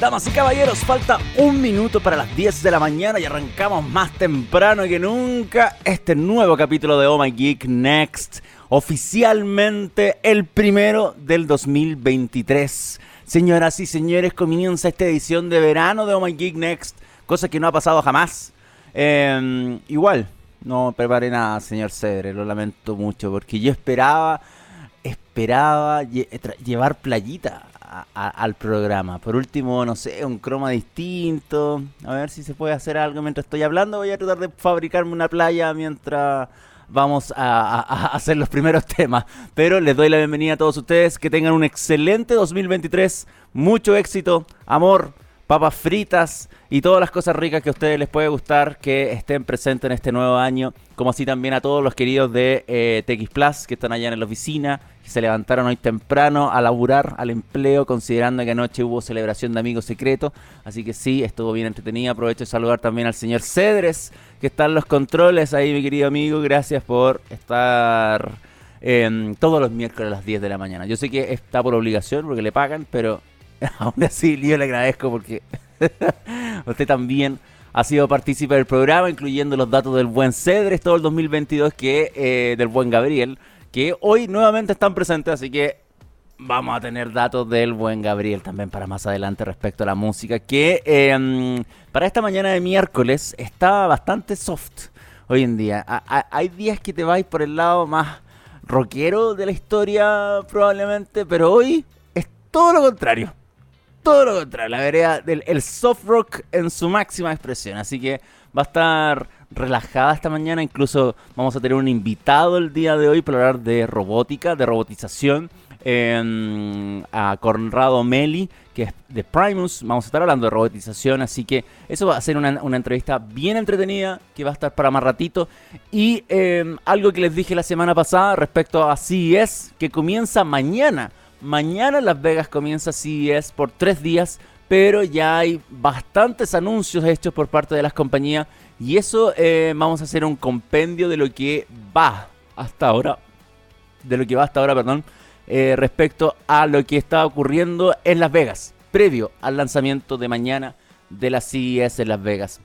Damas y caballeros, falta un minuto para las 10 de la mañana y arrancamos más temprano que nunca este nuevo capítulo de Oh My Geek Next, oficialmente el primero del 2023. Señoras y señores, comienza esta edición de verano de Oh My Geek Next, cosa que no ha pasado jamás. Em, igual, no preparé nada, señor Cedre, lo lamento mucho, porque yo esperaba, esperaba llevar playita al programa. Por último, no sé, un croma distinto. A ver si se puede hacer algo mientras estoy hablando. Voy a tratar de fabricarme una playa mientras vamos a, hacer los primeros temas. Pero les doy la bienvenida a todos ustedes. Que tengan un excelente 2023. Mucho éxito, amor, papas fritas y todas las cosas ricas que a ustedes les puede gustar que estén presentes en este nuevo año. Como así también a todos los queridos de eh, TX Plus que están allá en la oficina se levantaron hoy temprano a laburar, al empleo, considerando que anoche hubo celebración de amigos secretos. Así que sí, estuvo bien entretenido. Aprovecho de saludar también al señor Cedres, que está en los controles ahí, mi querido amigo. Gracias por estar todos los miércoles a las 10 de la mañana. Yo sé que está por obligación, porque le pagan, pero aún así yo le agradezco porque usted también ha sido partícipe del programa, incluyendo los datos del buen Cedres todo el 2022, que eh, del buen Gabriel que hoy nuevamente están presentes, así que vamos a tener datos del buen Gabriel también para más adelante respecto a la música, que em, para esta mañana de miércoles está bastante soft hoy en día. hay días que te vais por el lado más rockero de la historia probablemente, pero hoy es todo lo contrario. Todo lo contrario, la vereda del el soft rock en su máxima expresión. Así que va a estar relajada esta mañana. Incluso vamos a tener un invitado el día de hoy para hablar de robótica, de robotización. a Conrado Meli, que es de Primus. Vamos a estar hablando de robotización, así que eso va a ser una, entrevista bien entretenida, que va a estar para más ratito. Y em, algo que les dije la semana pasada respecto a CES, que comienza mañana. Mañana en Las Vegas comienza CES por tres días, pero ya hay bastantes anuncios hechos por parte de las compañías y eso eh, vamos a hacer un compendio de lo que va hasta ahora, de lo que va hasta ahora, perdón, eh, respecto a lo que está ocurriendo en Las Vegas, previo al lanzamiento de mañana de la CES en Las Vegas.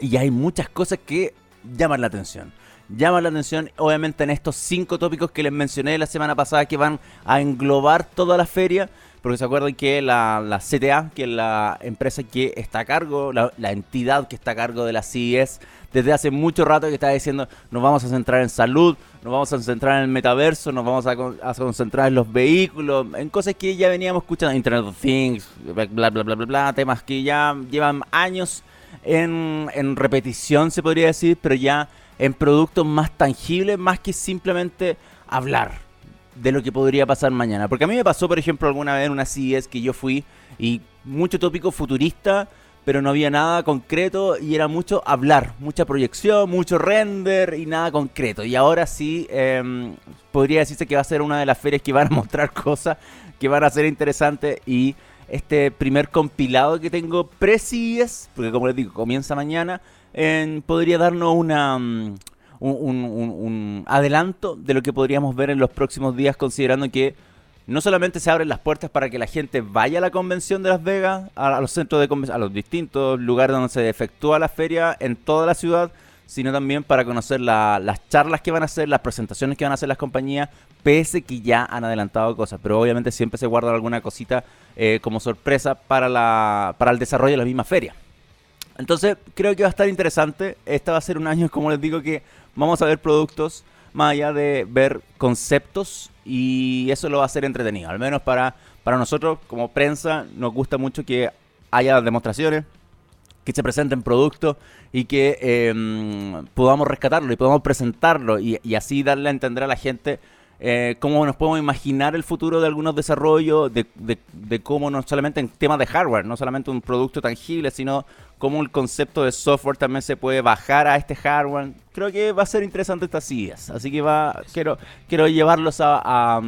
Y hay muchas cosas que llaman la atención. Llaman la atención, obviamente, en estos cinco tópicos que les mencioné la semana pasada que van a englobar toda la feria porque se acuerdan que la, CTA, que es la empresa que está a cargo, la, entidad que está a cargo de la CIS, desde hace mucho rato que está diciendo nos vamos a centrar en salud, nos vamos a centrar en el metaverso, nos vamos a, concentrar en los vehículos, en cosas que ya veníamos escuchando, Internet of Things, bla, bla, bla, bla, bla, temas que ya llevan años en, en repetición, se podría decir, pero ya en productos más tangibles, más que simplemente hablar de lo que podría pasar mañana. Porque a mí me pasó, por ejemplo, alguna vez en una CES que yo fui y mucho tópico futurista, pero no había nada concreto y era mucho hablar, mucha proyección, mucho render y nada concreto. Y ahora sí, em, podría decirse que va a ser una de las ferias que van a mostrar cosas que van a ser interesantes y este primer compilado que tengo pre-CES, porque como les digo, comienza mañana, podría darnos una... Mm, un, adelanto de lo que podríamos ver en los próximos días, considerando que no solamente se abren las puertas para que la gente vaya a la convención de Las Vegas, a, los centros de a los distintos lugares donde se efectúa la feria en toda la ciudad, sino también para conocer las charlas que van a hacer, las presentaciones que van a hacer las compañías, pese que ya han adelantado cosas. Pero obviamente siempre se guarda alguna cosita eh, como sorpresa para, la, para el desarrollo de la misma feria. Entonces creo que va a estar interesante. Este va a ser un año, como les digo, que vamos a ver productos más allá de ver conceptos y eso lo va a hacer entretenido. Al menos para, para nosotros como prensa nos gusta mucho que haya demostraciones, que se presenten productos y que em, podamos rescatarlo y podamos presentarlo y, y, así darle a entender a la gente eh, cómo nos podemos imaginar el futuro de algunos desarrollos, de, de, cómo no solamente en temas de hardware, no solamente un producto tangible, sino cómo el concepto de software también se puede bajar a este hardware. Creo que va a ser interesante estas ideas, así que va quiero quiero llevarlos a, a,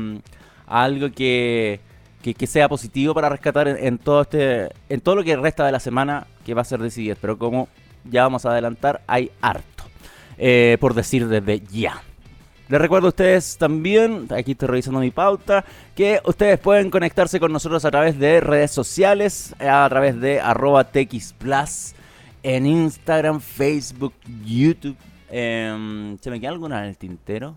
algo que, que, sea positivo para rescatar en, todo este en todo lo que resta de la semana que va a ser de pero como ya vamos a adelantar, hay harto, eh, por decir desde ya. Les recuerdo a ustedes también, aquí estoy revisando mi pauta, que ustedes pueden conectarse con nosotros a través de redes sociales, a través de arroba TXPlus, en Instagram, Facebook, YouTube. Em, ¿Se me queda alguna en el tintero?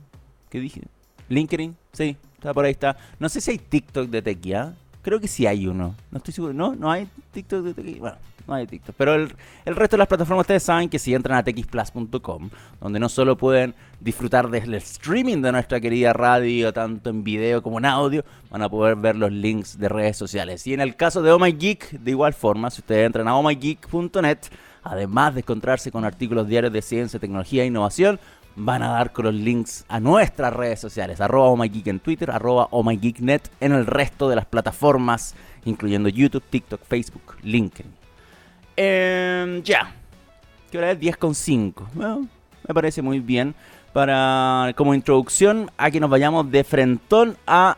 ¿Qué dije? LinkedIn, sí, está por ahí está. No sé si hay TikTok de Tequia. Creo que sí hay uno. No estoy seguro. ¿No? ¿No hay TikTok de Tequia? Bueno, no hay TikTok. Pero el, resto de las plataformas ustedes saben que si entran a txplus.com, donde no solo pueden disfrutar del streaming de nuestra querida radio, tanto en video como en audio, van a poder ver los links de redes sociales. Y en el caso de Oh My Geek, de igual forma, si ustedes entran a ohmygeek.net, además de encontrarse con artículos diarios de ciencia, tecnología e innovación, van a dar con los links a nuestras redes sociales, arroba OhMyGeek en Twitter, arroba OhMyGeekNet en el resto de las plataformas, incluyendo YouTube, TikTok, Facebook, LinkedIn. Eh, ya. ¿Qué hora es? 10.5. Bueno, me parece muy bien para como introducción a que nos vayamos de frentón a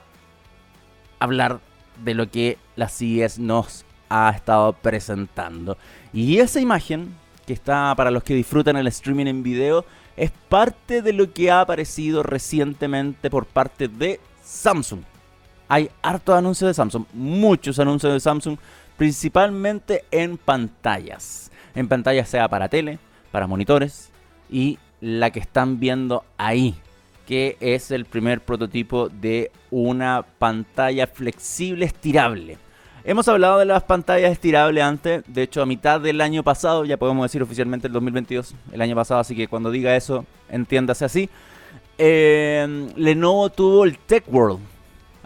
hablar de lo que la CIES nos ha estado presentando. Y esa imagen, que está para los que disfrutan el streaming en video, es parte de lo que ha aparecido recientemente por parte de Samsung. Hay hartos anuncios de Samsung, muchos anuncios de Samsung, principalmente en pantallas. En pantallas sea para tele, para monitores y la que están viendo ahí, que es el primer prototipo de una pantalla flexible estirable. Hemos hablado de las pantallas estirables antes, de hecho a mitad del año pasado, ya podemos decir oficialmente el 2022, el año pasado, así que cuando diga eso, entiéndase así. Eh, Lenovo tuvo el Tech World,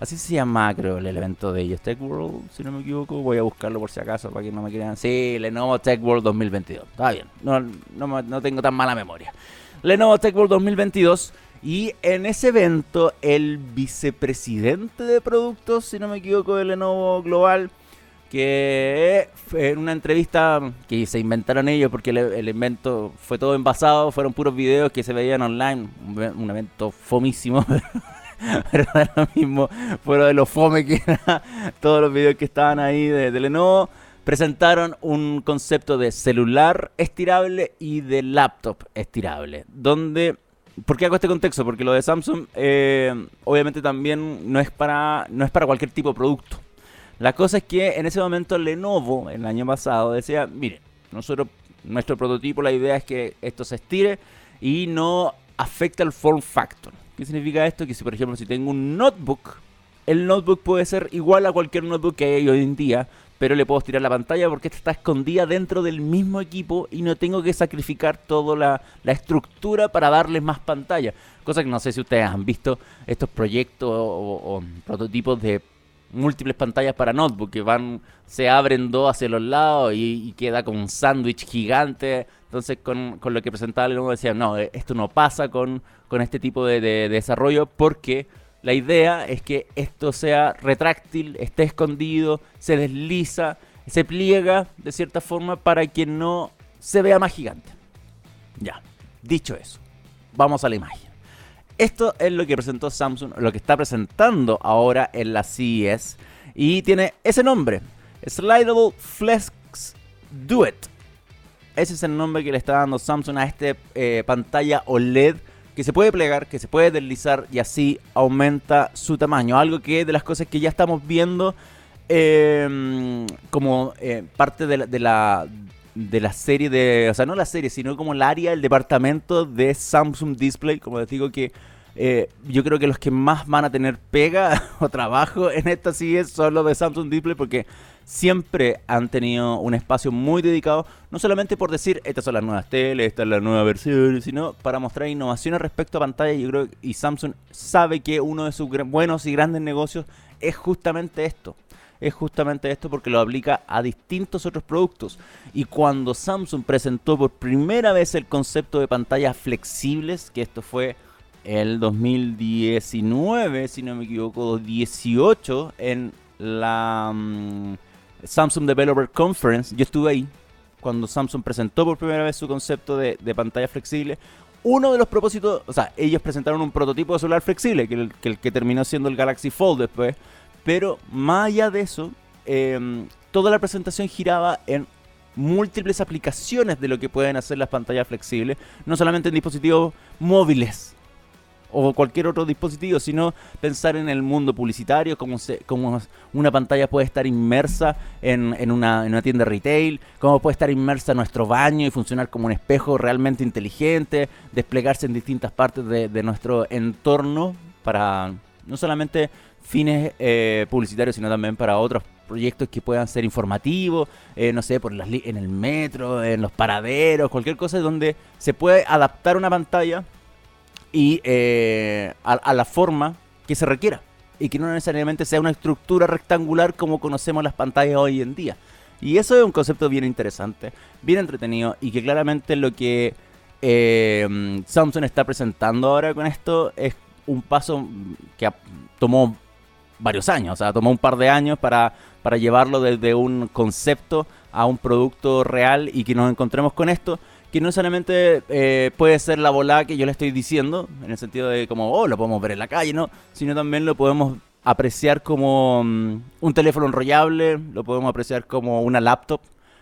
así se llama creo el evento de ellos, Tech World, si no me equivoco, voy a buscarlo por si acaso para que no me quieran. Sí, Lenovo Tech World 2022, está bien, no, no, no tengo tan mala memoria. Lenovo Tech World 2022 y en ese evento, el vicepresidente de productos, si no me equivoco, de Lenovo Global, que en una entrevista que se inventaron ellos porque el, evento fue todo envasado, fueron puros videos que se veían online, un, evento fomísimo, pero era lo mismo, fuera de lo fome que era todos los videos que estaban ahí de, de Lenovo presentaron un concepto de celular estirable y de laptop estirable, donde ¿Por qué hago este contexto? Porque lo de Samsung eh, obviamente también no es, para, no es para cualquier tipo de producto. La cosa es que en ese momento Lenovo, el año pasado, decía, mire, nosotros, nuestro prototipo, la idea es que esto se estire y no afecta el form factor. ¿Qué significa esto? Que si, por ejemplo, si tengo un notebook, el notebook puede ser igual a cualquier notebook que hay hoy en día, pero le puedo tirar la pantalla porque esta está escondida dentro del mismo equipo y no tengo que sacrificar toda la, estructura para darles más pantalla. Cosa que no sé si ustedes han visto estos proyectos o, prototipos de múltiples pantallas para notebook que van, se abren dos hacia los lados y, queda como un sándwich gigante. Entonces con, lo que presentaba Lenovo decía, no, esto no pasa con, con este tipo de desarrollo porque la idea es que esto sea retráctil, esté escondido, se desliza, se pliega de cierta forma para que no se vea más gigante. Ya, dicho eso, vamos a la imagen. Esto es lo que presentó Samsung, lo que está presentando ahora en la CES y tiene ese nombre, Slidable Flex Duet. Ese es el nombre que le está dando Samsung a esta eh, pantalla OLED que se puede plegar, que se puede deslizar y así aumenta su tamaño. Algo que de las cosas que ya estamos viendo em, como eh, parte de la, de la, serie de, o sea, no la serie, sino como el área, el departamento de Samsung Display, como les digo que eh, yo creo que los que más van a tener pega o trabajo en esta serie son los de Samsung Display porque siempre han tenido un espacio muy dedicado, no solamente por decir estas son las nuevas teles, esta es la nueva versión, sino para mostrar innovaciones respecto a pantalla. Yo creo y Samsung sabe que uno de sus buenos y grandes negocios es justamente esto. Es justamente esto porque lo aplica a distintos otros productos. Y cuando Samsung presentó por primera vez el concepto de pantallas flexibles, que esto fue el 2019, si no me equivoco, 18 en la mm, Samsung Developer Conference, yo estuve ahí cuando Samsung presentó por primera vez su concepto de, pantalla flexible. Uno de los propósitos, o sea, ellos presentaron un prototipo de celular flexible, que el que, terminó siendo el Galaxy Fold después, pero más allá de eso, em, toda la presentación giraba en múltiples aplicaciones de lo que pueden hacer las pantallas flexibles, no solamente en dispositivos móviles, o cualquier otro dispositivo, sino pensar en el mundo publicitario, cómo, se, cómo una pantalla puede estar inmersa en, en, una, en una tienda retail, cómo puede estar inmersa en nuestro baño y funcionar como un espejo realmente inteligente, desplegarse en distintas partes de, de nuestro entorno para no solamente fines eh, publicitarios, sino también para otros proyectos que puedan ser informativos, eh, no sé, por las en el metro, en los paraderos, cualquier cosa donde se puede adaptar una pantalla y eh, a, la forma que se requiera y que no necesariamente sea una estructura rectangular como conocemos las pantallas hoy en día. Y eso es un concepto bien interesante, bien entretenido y que claramente lo que Samsung está presentando ahora con esto es un paso que tomó varios años, o sea, tomó un par de años para, para llevarlo desde un concepto a un producto real y que nos encontremos con esto, que no solamente eh, puede ser la volada que yo le estoy diciendo, en el sentido de como, oh, lo podemos ver en la calle, ¿no? Sino también lo podemos apreciar como mm, un teléfono enrollable, lo podemos apreciar como una laptop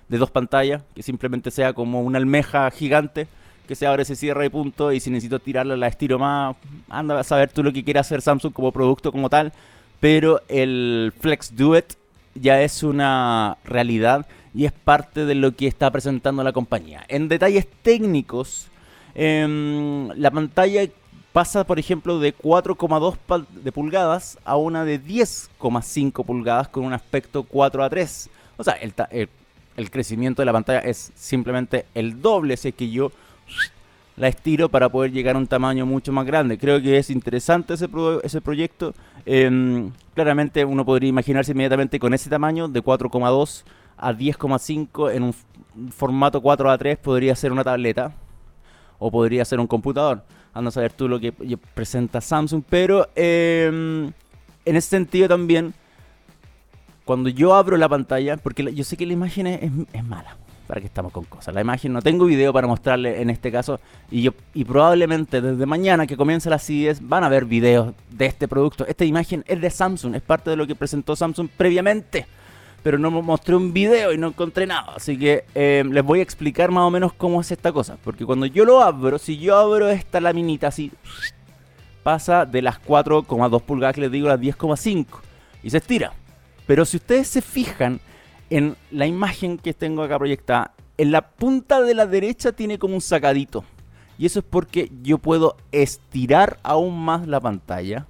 de dos pantallas, que simplemente sea como una almeja gigante que se abre, se cierra y punto, y si necesito tirarla la estiro más, anda a saber tú lo que quiere hacer Samsung como producto como tal, pero el Flex Duet ya es una realidad y es parte de lo que está presentando la compañía. En detalles técnicos, em, la pantalla pasa, por ejemplo, de 4,2 de pulgadas a una de 10,5 pulgadas con un aspecto 4 a 3. O sea, el, el, crecimiento de la pantalla es simplemente el doble, si es que yo la estiro para poder llegar a un tamaño mucho más grande. Creo que es interesante ese, ese proyecto. Em, claramente uno podría imaginarse inmediatamente con ese tamaño de 4,2 a 10,5 en un formato 4 a 3 podría ser una tableta o podría ser un computador. Anda a saber tú lo que presenta Samsung, pero em, en ese sentido también cuando yo abro la pantalla, porque yo sé que la imagen es mala, para que estamos con cosas. La imagen no tengo video para mostrarle en este caso y probablemente desde mañana que comience la CES van a ver videos de este producto. Esta imagen es de Samsung, es parte de lo que presentó Samsung previamente, pero no mostré un video y no encontré nada. Así que eh, les voy a explicar más o menos cómo es esta cosa, porque cuando yo lo abro, si yo abro esta laminita así, pasa de las 4,2 pulgadas que les digo a las 10,5 y se estira. Pero si ustedes se fijan, en la imagen que tengo acá proyectada, en la punta de la derecha tiene como un sacadito. Y eso es porque yo puedo estirar aún más la pantalla.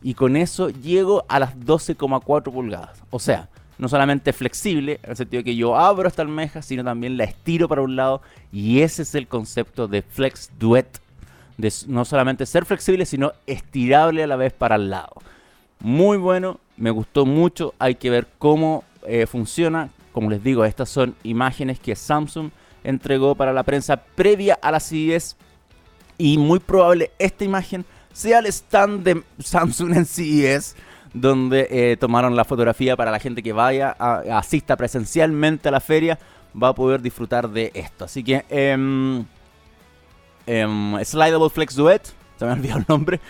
Y con eso llego a las 12,4 pulgadas. O sea, no solamente flexible, en el sentido de que yo abro esta almeja, sino también la estiro para un lado. Y ese es el concepto de Flex Duet. De no solamente ser flexible, sino estirable a la vez para el lado. Muy bueno, me gustó mucho. Hay que ver cómo eh, funciona. Como les digo, estas son imágenes que Samsung entregó para la prensa previa a la CES. Y muy probable esta imagen sea el stand de Samsung en CES, donde eh, tomaron la fotografía para la gente que vaya, asista presencialmente a la feria, va a poder disfrutar de esto. Así que, eh, Flex Duet, se me ha olvidado el nombre,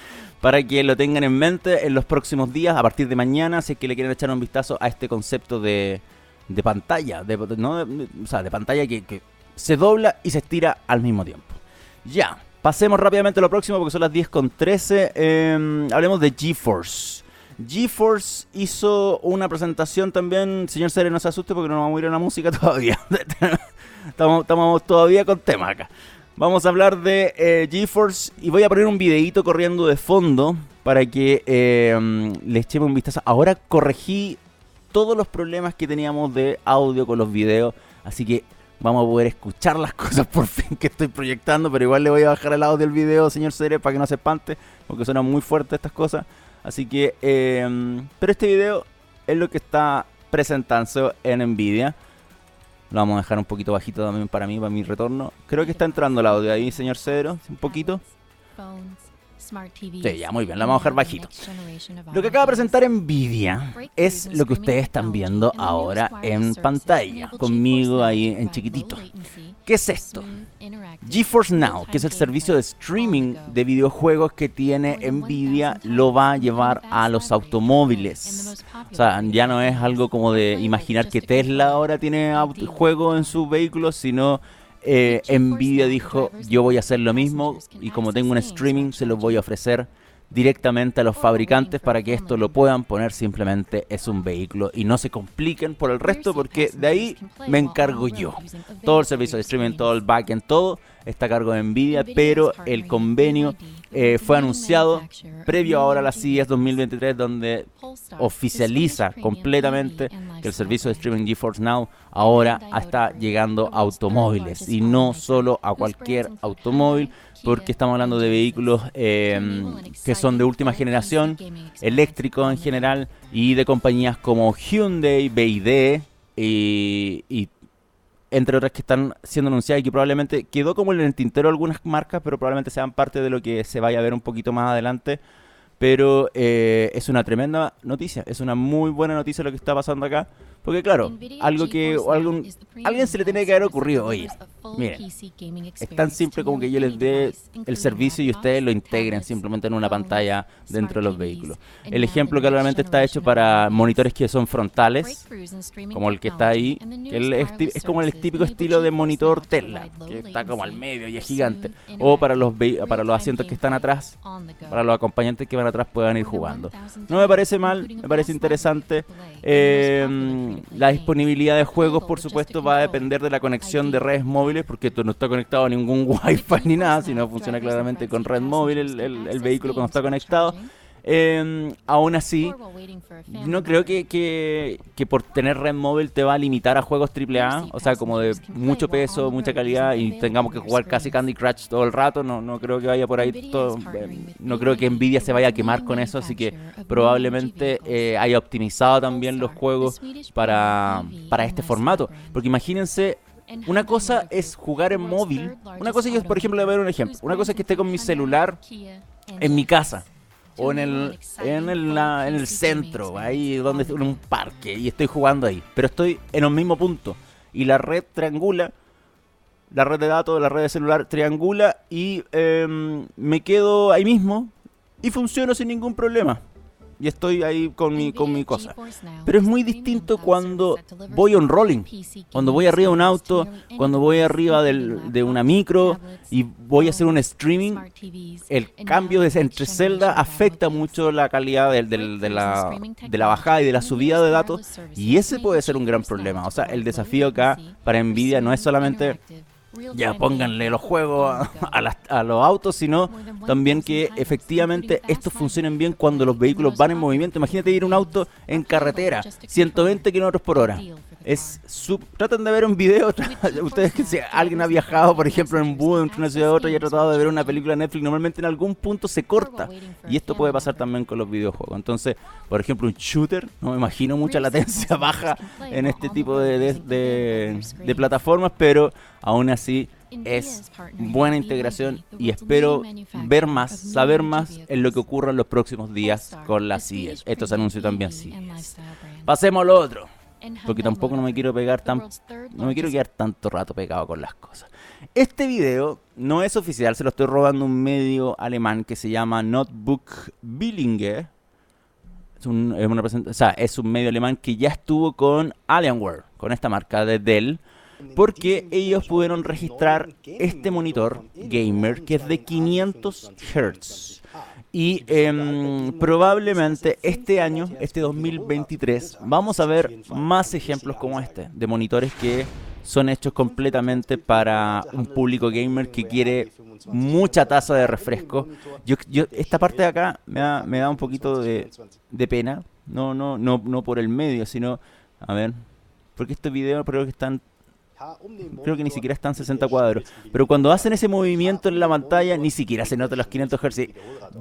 para que lo tengan en mente en los próximos días, a partir de mañana, si es que le quieren echar un vistazo a este concepto de, de pantalla, de, ¿no? o sea, de pantalla que, se dobla y se estira al mismo tiempo. Ya, pasemos rápidamente a lo próximo porque son las 10 con 13. Em, hablemos de GeForce. GeForce hizo una presentación también. Señor Sere, no se asuste porque no vamos a ir a la música todavía. estamos, todavía con tema acá. Vamos a hablar de eh, GeForce y voy a poner un videito corriendo de fondo para que eh, les echemos un vistazo. Ahora corregí todos los problemas que teníamos de audio con los videos, así que vamos a poder escuchar las cosas por fin que estoy proyectando, pero igual le voy a bajar el audio del video, señor Cere, para que no se espante, porque suenan muy fuertes estas cosas. Así que, eh, pero este video es lo que está presentando en Nvidia. Lo vamos a dejar un poquito bajito también para mí, para mi retorno. Creo que está entrando el audio ahí, señor Cedro, un poquito. Sí, ya muy bien, la vamos a dejar bajito. Lo que acaba de presentar Nvidia es lo que ustedes están viendo ahora en pantalla, conmigo ahí en chiquitito. ¿Qué es esto? GeForce Now, que es el servicio de streaming de videojuegos que tiene Nvidia, lo va a llevar a los automóviles. O sea, ya no es algo como de imaginar que Tesla ahora tiene juegos en sus vehículos, sino eh, Nvidia dijo, yo voy a hacer lo mismo y como tengo un streaming, se los voy a ofrecer directamente a los fabricantes para que esto lo puedan poner simplemente es un vehículo y no se compliquen por el resto porque de ahí me encargo yo. Todo el servicio de streaming, todo el backend, todo está a cargo de Nvidia, pero el convenio eh, fue anunciado previo ahora a la CES 2023 donde oficializa completamente que el servicio de streaming GeForce Now ahora está llegando a automóviles y no solo a cualquier automóvil porque estamos hablando de vehículos em, que son de última generación, eléctricos en general, y de compañías como Hyundai, BYD y, y entre otras que están siendo anunciadas y que probablemente quedó como en el tintero algunas marcas, pero probablemente sean parte de lo que se vaya a ver un poquito más adelante pero eh, es una tremenda noticia, es una muy buena noticia lo que está pasando acá. Porque claro, algo que algún, alguien se le tiene que haber ocurrido, oye, miren, es tan simple como que yo les dé el servicio y ustedes lo integren simplemente en una pantalla dentro de los vehículos. El ejemplo claramente está hecho para monitores que son frontales, como el que está ahí, que es, como el típico estilo de monitor Tesla, que está como al medio y es gigante. O para los, para los asientos que están atrás, para los acompañantes que van atrás puedan ir jugando. No me parece mal, me parece interesante. Eh, la disponibilidad de juegos, por supuesto, va a depender de la conexión de redes móviles, porque esto no está conectado a ningún Wi-Fi ni nada, sino funciona claramente con red móvil el vehículo cuando está conectado. Eh, aún así, no creo que, que, que, por tener red móvil te va a limitar a juegos AAA, o sea, como de mucho peso, mucha calidad y tengamos que jugar casi Candy Crush todo el rato. No, no creo que vaya por ahí todo. Eh, no creo que Nvidia se vaya a quemar con eso, así que probablemente eh, haya optimizado también los juegos para, para este formato. Porque imagínense una cosa es jugar en móvil. Una cosa es, por ejemplo, le voy a dar un ejemplo. Una cosa es que esté con mi celular en mi casa o en el, en el, en el centro, ahí donde en un parque, y estoy jugando ahí. Pero estoy en un mismo punto. Y la red triangula, la red de datos, la red de celular triangula y em, me quedo ahí mismo y funciono sin ningún problema y estoy ahí con mi, con mi cosa. Pero es muy distinto cuando voy on rolling, cuando voy arriba de un auto, cuando voy arriba de una micro y voy a hacer un streaming. El cambio de, entre celda afecta mucho la calidad de, de, la, de la bajada y de la subida de datos y ese puede ser un gran problema. O sea, el desafío acá para Nvidia no es solamente ya pónganle los juegos a, los autos, sino también que efectivamente estos funcionen bien cuando los vehículos van en movimiento. Imagínate ir un auto en carretera, 120 kilómetros por hora es sub... Traten de ver un video, ustedes que si alguien ha viajado, por ejemplo, en bus entre una ciudad a otra y ha tratado de ver una película de Netflix, normalmente en algún punto se corta. Y esto puede pasar también con los videojuegos. Entonces, por ejemplo, un shooter, no me imagino mucha latencia baja en este tipo de, de, plataformas, pero aún así es buena integración y espero ver más, saber más en lo que ocurra en los próximos días con la CIES. Estos anuncios también sí. Pasemos al otro porque tampoco no me quiero pegar tan no me quiero quedar tanto rato pegado con las cosas. Este video no es oficial, se lo estoy robando un medio alemán que se llama Notebook Billinger. Es un, es una o sea, es un medio alemán que ya estuvo con Alienware, con esta marca de Dell, porque ellos pudieron registrar este monitor gamer que es de 500 Hz. Y em, probablemente este año, este 2023, vamos a ver más ejemplos como este, de monitores que son hechos completamente para un público gamer que quiere mucha tasa de refresco. Yo, yo esta parte de acá me da, me da un poquito de, de pena, no, no, no, no por el medio, sino, a ver, porque este video creo que están Creo que ni siquiera están 60 cuadros. Pero cuando hacen ese movimiento en la pantalla, ni siquiera se nota los 500 Hz.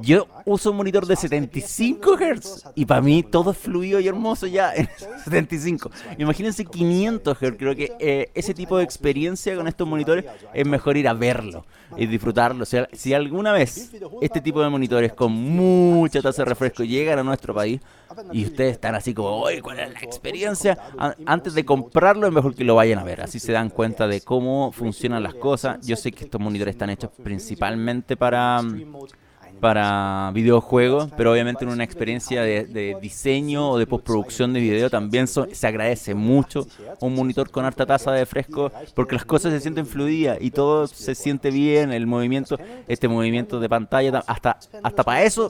Yo uso un monitor de 75 Hz y para mí todo es fluido y hermoso ya en 75. Imagínense 500 Hz. Creo que eh, ese tipo de experiencia con estos monitores es mejor ir a verlo y disfrutarlo. O sea, si alguna vez este tipo de monitores con mucha tasa de refresco llegan a nuestro país y ustedes están así como, oye, ¿cuál es la experiencia? Antes de comprarlo es mejor que lo vayan a ver. Así se dan cuenta de cómo funcionan las cosas. Yo sé que estos monitores están hechos principalmente para para videojuegos, pero obviamente en una experiencia de, diseño o de postproducción de video también se agradece mucho un monitor con harta tasa de fresco porque las cosas se sienten fluidas y todo se siente bien, el movimiento, este movimiento de pantalla, hasta, hasta para eso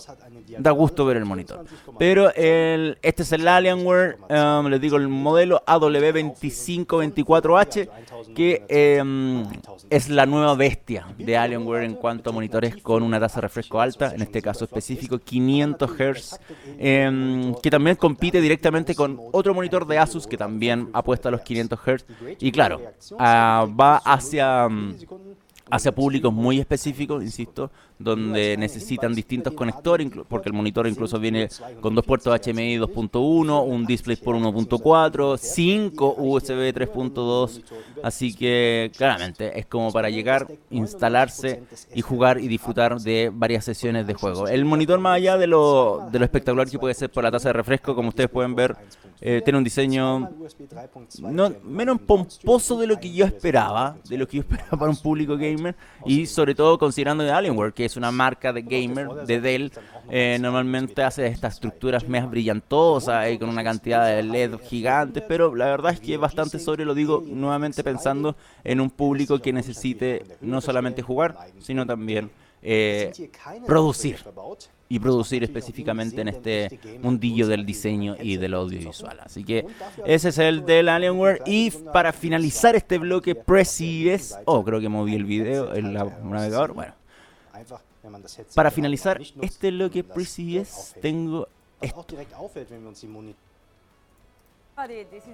da gusto ver el monitor. Pero el, este es el Alienware, um, les digo el modelo AW2524H, que um, es la nueva bestia de Alienware en cuanto a monitores con una tasa de refresco alta en este caso específico 500 Hz, em, que también compite directamente con otro monitor de Asus que también apuesta a los 500 Hz. Y claro, ah, va hacia, hacia públicos muy específicos, insisto, donde necesitan distintos conectores, porque el monitor incluso viene con dos puertos HMI 2.1, un DisplayPort 1.4, 5 USB 3.2, así que claramente es como para llegar, instalarse y jugar y disfrutar de varias sesiones de juego. El monitor más allá de lo, de lo espectacular que puede ser por la tasa de refresco, como ustedes pueden ver, eh, tiene un diseño no, menos pomposo de lo que yo esperaba, de lo que yo esperaba para un público gamer, y sobre todo considerando de Alienware, que es una marca de gamer de Dell, eh, normalmente hace estas estructuras más brillantosas y con una cantidad de LED gigantes, pero la verdad es que es bastante sobre, lo digo nuevamente pensando en un público que necesite no solamente jugar, sino también eh, producir y producir específicamente en este mundillo del diseño y del audiovisual. Así que ese es el del Alienware. Y para finalizar este bloque, Presides, oh, creo que moví el video, el navegador, bueno. Para finalizar este bloque Presides, tengo esto.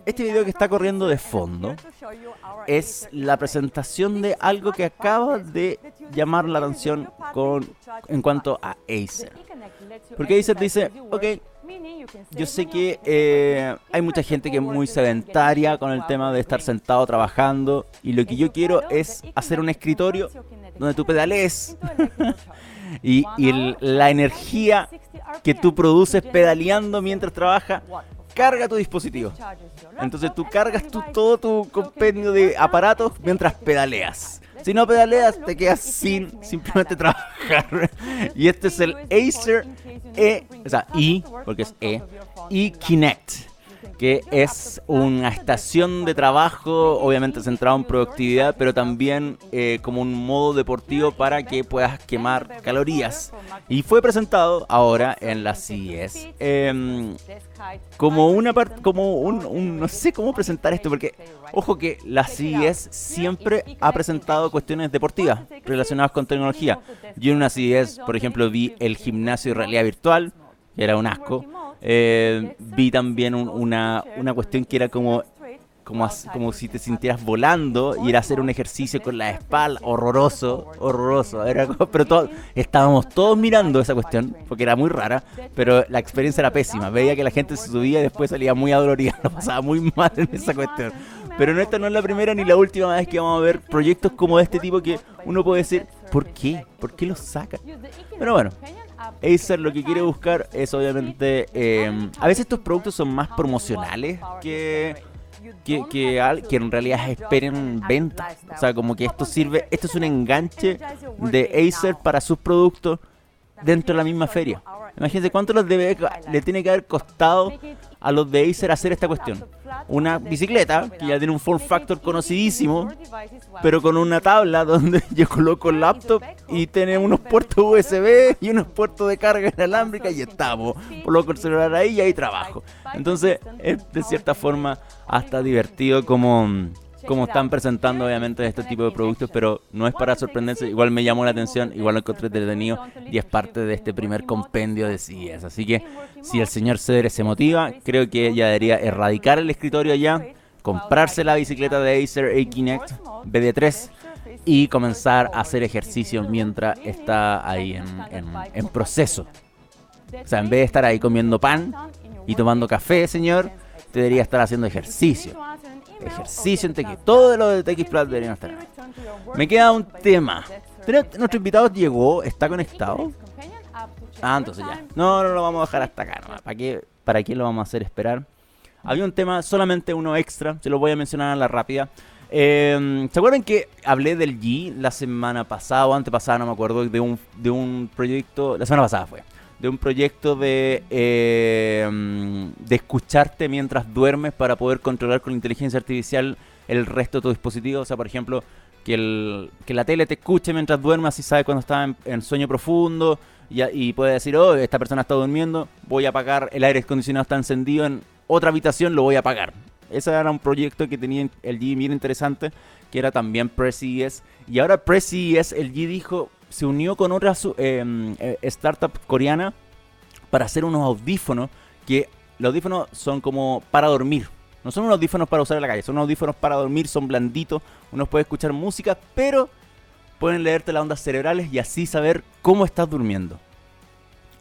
Este video que está corriendo de fondo es la presentación de algo que acaba de llamar la atención con, en cuanto a Acer. Porque Acer dice, ok, yo sé que eh, hay mucha gente que es muy sedentaria con el tema de estar sentado trabajando y lo que yo quiero es hacer un escritorio donde tú pedalees. Y, y la energía que tú produces pedaleando mientras trabajas carga tu dispositivo. Entonces tú cargas todo tu compendio de aparatos mientras pedaleas. Si no pedaleas, te quedas sin simplemente trabajar. Y este es el Acer E, o sea, I, porque es E, y Kinect que es una estación de trabajo, obviamente centrado en productividad, pero también eh, como un modo deportivo para que puedas quemar calorías. Y fue presentado ahora en la CES em, como una parte, como un, no sé cómo presentar esto, porque ojo que la CES siempre ha presentado cuestiones deportivas relacionadas con tecnología. Yo en una CES, por ejemplo, vi el gimnasio de realidad virtual, era un asco. Eh, vi también una, una cuestión que era como como, como si te sintieras volando y era hacer un ejercicio con la espalda, horroroso, horroroso. Era pero estábamos todos mirando esa cuestión, porque era muy rara, pero la experiencia era pésima. Veía que la gente se subía y después salía muy adolorida, lo pasaba muy mal en esa cuestión. Pero esta no es la primera ni la última vez que vamos a ver proyectos como de este tipo que uno puede decir, ¿por qué? ¿Por qué los saca? Pero bueno, Acer lo que quiere buscar es obviamente... Eh, a veces estos productos son más promocionales que, que, que, en realidad esperen venta. O sea, como que esto sirve... Esto es un enganche de Acer para sus productos dentro de la misma feria. Imagínense cuánto les debe, le tiene que haber costado a los de Acer hacer esta cuestión. Una bicicleta que ya tiene un form factor conocidísimo, pero con una tabla donde yo coloco el laptop y tiene unos puertos USB y unos puertos de carga inalámbrica y estamos. Coloco el celular ahí y ahí trabajo. Entonces es de cierta forma hasta divertido como como están presentando obviamente este tipo de productos, pero no es para sorprenderse, igual me llamó la atención, igual lo encontré entretenido y es parte de este primer compendio de CES. Así que si el señor Cedre se motiva, creo que ya debería erradicar el escritorio ya, comprarse la bicicleta de Acer A-Kinect BD3 y comenzar a hacer ejercicio mientras está ahí en, en proceso. O sea, en vez de estar ahí comiendo pan y tomando café, señor, debería estar haciendo ejercicio ejercicio en TX. Todo lo de TX Plus deberían estar. Me queda un tema. Nuestro invitado llegó, está conectado. Ah, entonces ya. No, no lo vamos a dejar hasta acá. ¿Para qué, ¿Para qué lo vamos a hacer esperar? Había un tema, solamente uno extra, se lo voy a mencionar a la rápida. Em, ¿Se acuerdan que hablé del G la semana pasada o antepasada, no me acuerdo, de un, de un proyecto, la semana pasada fue, de un proyecto de, em, de escucharte mientras duermes para poder controlar con inteligencia artificial el resto de tu dispositivo? O sea, por ejemplo, que, el, que la tele te escuche mientras duermes, así sabes cuando estás en, sueño profundo y, y puede decir, oh, esta persona está durmiendo, voy a apagar, el aire acondicionado está encendido en otra habitación, lo voy a apagar. Ese era un proyecto que tenía el G bien interesante, que era también PressES. Y ahora PressES, el G dijo, se unió con otra em, eh, startup coreana para hacer unos audífonos que los audífonos son como para dormir. No son unos audífonos para usar en la calle, son unos audífonos para dormir, son blanditos, uno puede escuchar música, pero pueden leerte las ondas cerebrales y así saber cómo estás durmiendo.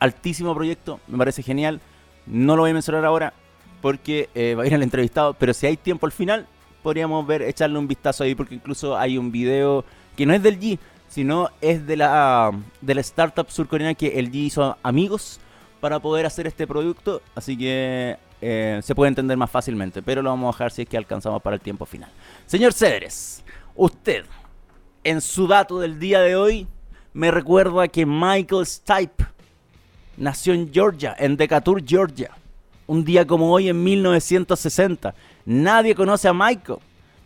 Altísimo proyecto, me parece genial. No lo voy a mencionar ahora, porque eh, va a ir al entrevistado, pero si hay tiempo al final, podríamos ver, echarle un vistazo ahí, porque incluso hay un video que no es del G, sino es de la, de la startup surcoreana que el G hizo amigos para poder hacer este producto, así que eh, se puede entender más fácilmente, pero lo vamos a dejar si es que alcanzamos para el tiempo final. Señor Cedres, usted, en su dato del día de hoy, me recuerda que Michael Stipe nació en Georgia, en Decatur, Georgia un día como hoy en 1960. Nadie conoce a Michael,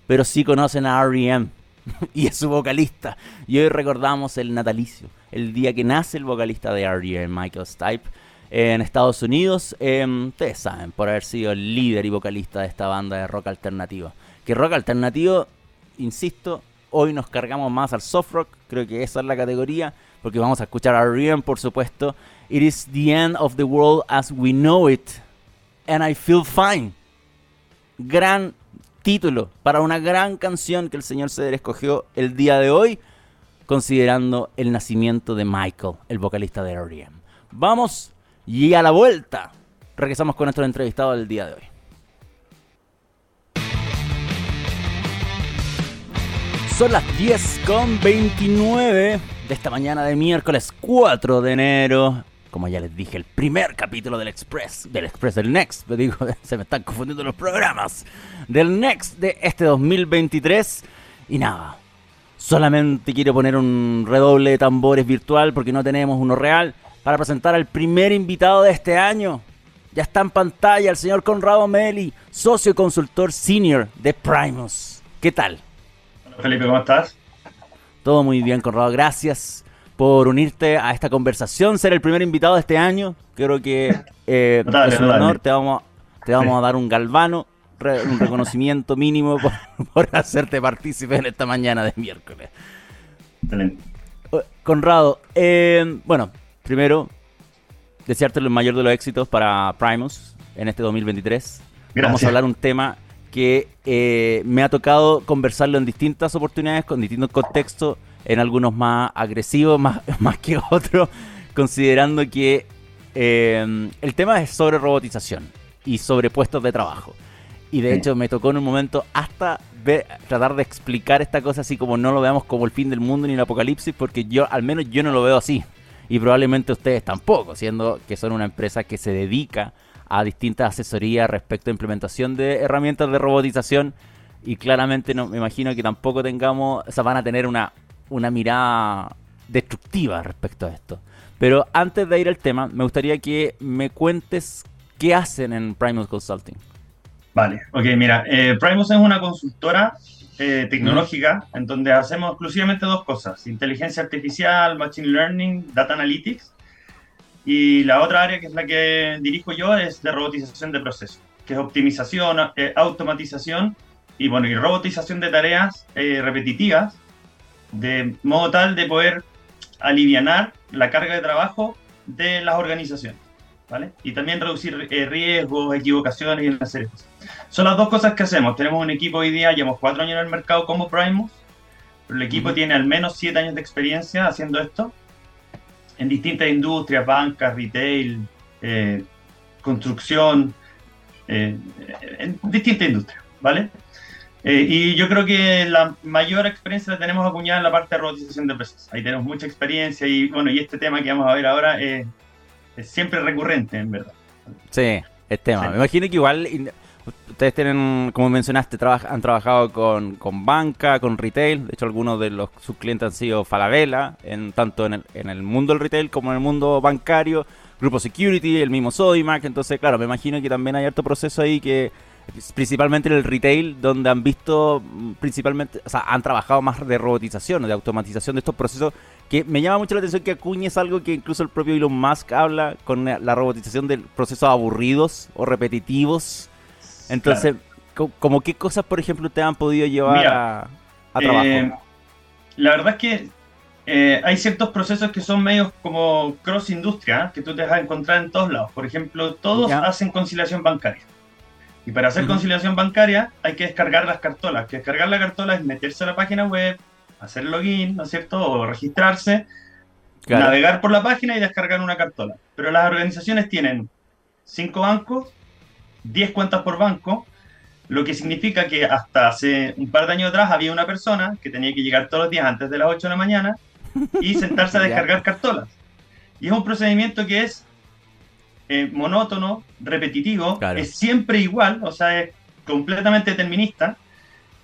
pero sí conocen a R.E.M. y es su vocalista. Y hoy recordamos el natalicio, el día que nace el vocalista de R.E.M., Michael Stipe, en Estados Unidos. Em, ustedes saben, por haber sido el líder y vocalista de esta banda de rock alternativo. Que rock alternativo, insisto, hoy nos cargamos más al soft rock, creo que esa es la categoría, porque vamos a escuchar a R.E.M., por supuesto. It is the end of the world as we know it and I Feel Fine. Gran título para una gran canción que el señor Ceder escogió el día de hoy, considerando el nacimiento de Michael, el vocalista de R.E.M. Vamos y a la vuelta regresamos con nuestro entrevistado del día de hoy. Son las 10 con 29 de esta mañana de miércoles 4 de enero como ya les dije, el primer capítulo del Express, del Express del Next, digo, se me están confundiendo los programas, del Next de este 2023. Y nada, solamente quiero poner un redoble de tambores virtual porque no tenemos uno real para presentar al primer invitado de este año. Ya está en pantalla el señor Conrado Meli, socio y consultor senior de Primus. ¿Qué tal? Hola Felipe, ¿cómo estás? Todo muy bien, Conrado, gracias por unirte a esta conversación, ser el primer invitado de este año. Creo que eh, es un honor. Te vamos, te vamos a dar un galvano, un reconocimiento mínimo por, hacerte partícipe en esta mañana de miércoles. Excelente. Conrado, eh, bueno, primero, desearte el mayor de los éxitos para Primus en este 2023. Vamos a hablar un tema que eh, me ha tocado conversarlo en distintas oportunidades, con distintos contextos en algunos más agresivos, más, más que otros, considerando que eh, el tema es sobre robotización y sobre puestos de trabajo. Y de hecho me tocó en un momento hasta tratar de explicar esta cosa así como no lo veamos como el fin del mundo ni el apocalipsis, porque yo al menos yo no lo veo así. Y probablemente ustedes tampoco, siendo que son una empresa que se dedica a distintas asesorías respecto a implementación de herramientas de robotización. Y claramente no, me imagino que tampoco tengamos, o sea, van a tener una una mirada destructiva respecto a esto. Pero antes de ir al tema, me gustaría que me cuentes qué hacen en Primus Consulting. Vale, ok, mira, eh, Primus es una consultora eh, tecnológica en donde hacemos exclusivamente dos cosas, inteligencia artificial, machine learning, data analytics, y la otra área que es la que dirijo yo es de robotización de procesos, que es optimización, eh, automatización y bueno, y robotización de tareas repetitivas de modo tal de poder aliviar la carga de trabajo de las organizaciones. ¿vale? Y también reducir eh, riesgos, equivocaciones y una serie de cosas. Son las dos cosas que hacemos. Tenemos un equipo hoy día, llevamos cuatro años en el mercado como Primus, pero el equipo tiene al menos siete años de experiencia haciendo esto en distintas industrias, bancas, retail, eh, construcción, eh, en distintas industrias, ¿vale? Eh, y yo creo que la mayor experiencia la tenemos acuñada en la parte de robotización de procesos. Ahí tenemos mucha experiencia y bueno, y este tema que vamos a ver ahora es, siempre recurrente, en verdad. Sí, es tema. Me imagino que igual, Ustedes tienen, como mencionaste, han trabajado con, banca, con retail. De hecho, algunos de los sus clientes han sido Falabella, en, tanto en el, en el mundo del retail como en el mundo bancario. Grupo Security, el mismo Sodimac. Entonces, claro, me imagino que también hay harto proceso ahí que principalmente en el retail, donde han visto mm, principalmente, o sea, han trabajado más de robotización, de automatización de estos procesos, que me llama mucho la atención que acuñes algo que incluso el propio Elon Musk habla con la robotización de procesos aburridos o repetitivos. Entonces, como qué cosas, por ejemplo, te han podido llevar a, trabajar? Eh, la verdad es que eh, hay ciertos procesos que son medios como cross industria, que tú te vas a encontrar en todos lados. Por ejemplo, todos hacen conciliación bancaria. Y para hacer conciliación bancaria hay que descargar las cartolas. Que descargar la cartola es meterse a la página web, hacer login, ¿no es cierto? O registrarse, navegar por la página y descargar una cartola. Pero las organizaciones tienen cinco bancos, 10 cuentas por banco, lo que significa que hasta hace un par de años atrás había una persona que tenía que llegar todos los días antes de las 8 de la mañana y sentarse a descargar cartolas. Y es un procedimiento que es eh, monótono, repetitivo, es siempre igual, o sea, es completamente determinista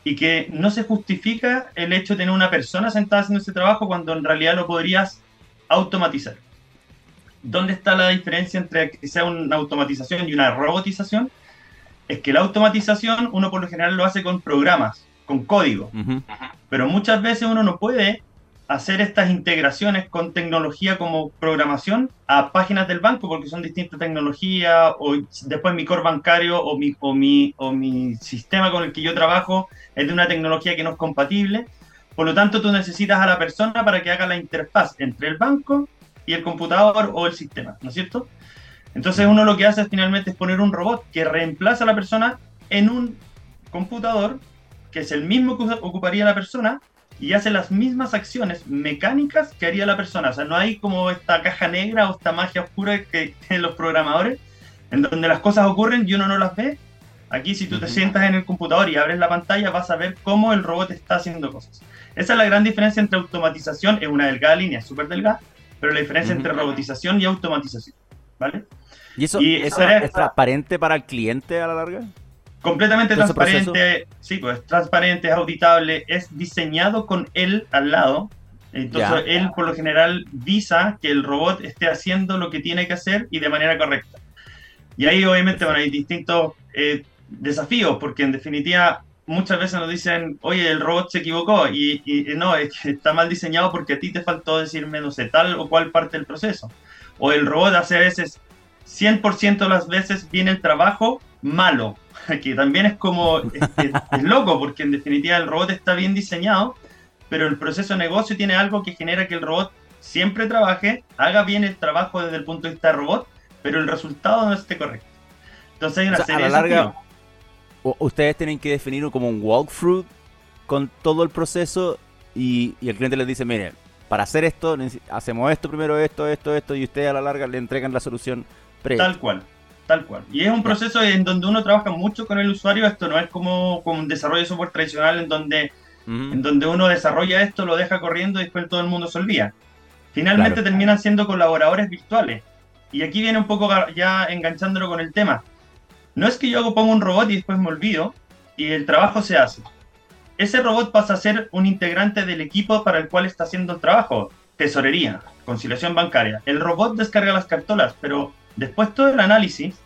y que no se justifica el hecho de tener una persona sentada haciendo ese trabajo cuando en realidad lo podrías automatizar. ¿Dónde está la diferencia entre que sea una automatización y una robotización? Es que la automatización uno por lo general lo hace con programas, con código, pero muchas veces uno no puede hacer estas integraciones con tecnología como programación a páginas del banco porque son distintas tecnologías o después mi core bancario o mi, o mi, o mi sistema con el que yo trabajo es de una tecnología que no es compatible. Por lo tanto, tú necesitas a la persona para que haga la interfaz entre el banco y el computador o el sistema, ¿no es cierto? Entonces uno lo que hace finalmente es poner un robot que reemplaza a la persona en un computador que es el mismo que ocuparía la persona y hace las mismas acciones mecánicas que haría la persona. O sea, no hay como esta caja negra o esta magia oscura que tienen los programadores, en donde las cosas ocurren y uno no las ve. Aquí si tú te sientas en el computador y abres la pantalla vas a ver cómo el robot está haciendo cosas. Esa es la gran diferencia entre automatización, es una delgada línea, súper delgada, pero la diferencia entre robotización y automatización. ¿Vale? ¿Y eso, eso es transparente para el cliente a la larga? Completamente transparente, sí, pues transparente, es auditable, es diseñado con él al lado. Entonces él por lo general visa que el robot esté haciendo lo que tiene que hacer y de manera correcta. Y ahí obviamente bueno, hay distintos eh, desafíos, porque en definitiva muchas veces nos dicen, oye, el robot se equivocó y, no, está mal diseñado porque a ti te faltó decirme, no sé, tal o cual parte del proceso. O el robot hace a veces, 100% de las veces viene el trabajo malo, que también es como, es, loco, porque en definitiva el robot está bien diseñado, pero el proceso de negocio tiene algo que genera que el robot siempre trabaje, haga bien el trabajo desde el punto de vista del robot, pero el resultado no esté correcto. Entonces hay una serie a la larga, ustedes tienen que definir como un walkthrough con todo el proceso y, y el cliente les dice, mire, para hacer esto, hacemos esto primero, esto, esto, esto, y ustedes a la larga le entregan la solución pre Tal cual. Tal cual. Y es un proceso en donde uno trabaja mucho con el usuario. Esto no es como, como un desarrollo de software tradicional en donde, en donde uno desarrolla esto, lo deja corriendo y después todo el mundo se olvida. Finalmente terminan siendo colaboradores virtuales. Y aquí viene un poco ya enganchándolo con el tema. No es que yo ponga un robot y después me olvido y el trabajo se hace. Ese robot pasa a ser un integrante del equipo para el cual está haciendo el trabajo. Tesorería, conciliación bancaria. El robot descarga las cartolas, pero Después todo el análisis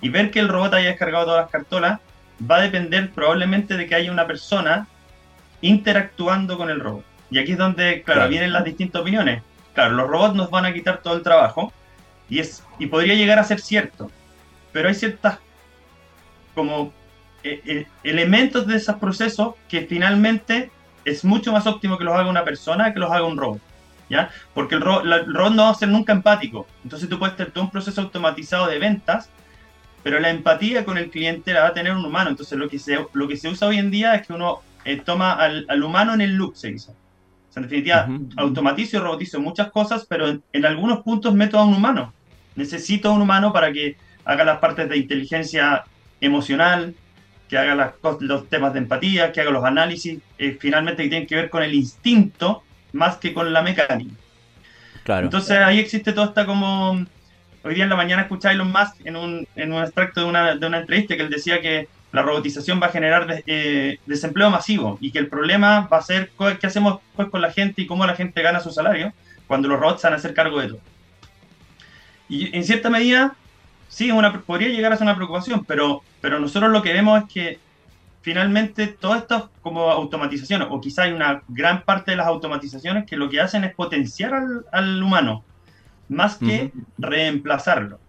y ver que el robot haya descargado todas las cartolas va a depender probablemente de que haya una persona interactuando con el robot. Y aquí es donde, claro, vienen las distintas opiniones. Claro, los robots nos van a quitar todo el trabajo y, es, y podría llegar a ser cierto, pero hay ciertas como eh, eh, elementos de esos procesos que finalmente es mucho más óptimo que los haga una persona que los haga un robot. ¿Ya? Porque el rol, no va a ser nunca empático. Entonces tú puedes tener todo un proceso automatizado de ventas, pero la empatía con el cliente la va a tener un humano. Entonces lo que se, lo que se usa hoy en día es que uno eh, toma al, humano en el loop, se dice. en definitiva, automatizo y robotizo muchas cosas, pero en, algunos puntos meto a un humano. Necesito a un humano para que haga las partes de inteligencia emocional, que haga los temas de empatía, que haga los análisis, eh, finalmente que tienen que ver con el instinto más que con la mecánica. Claro. Entonces ahí existe toda esta como hoy día en la mañana escuché a Elon Musk en un, en un extracto de una, de una entrevista que él decía que la robotización va a generar eh, desempleo masivo y que el problema va a ser qué hacemos pues, con la gente y cómo la gente gana su salario cuando los robots van a hacer cargo de todo. Y en cierta medida, sí, una, podría llegar a ser una preocupación, pero, pero nosotros lo que vemos es que finalmente todas estas como automatizaciones, o quizá hay una gran parte de las automatizaciones que lo que hacen es potenciar al, humano, más que reemplazarlo.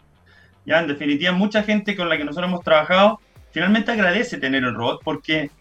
Ya, en definitiva, mucha gente con la que nosotros hemos trabajado finalmente agradece tener el robot porque,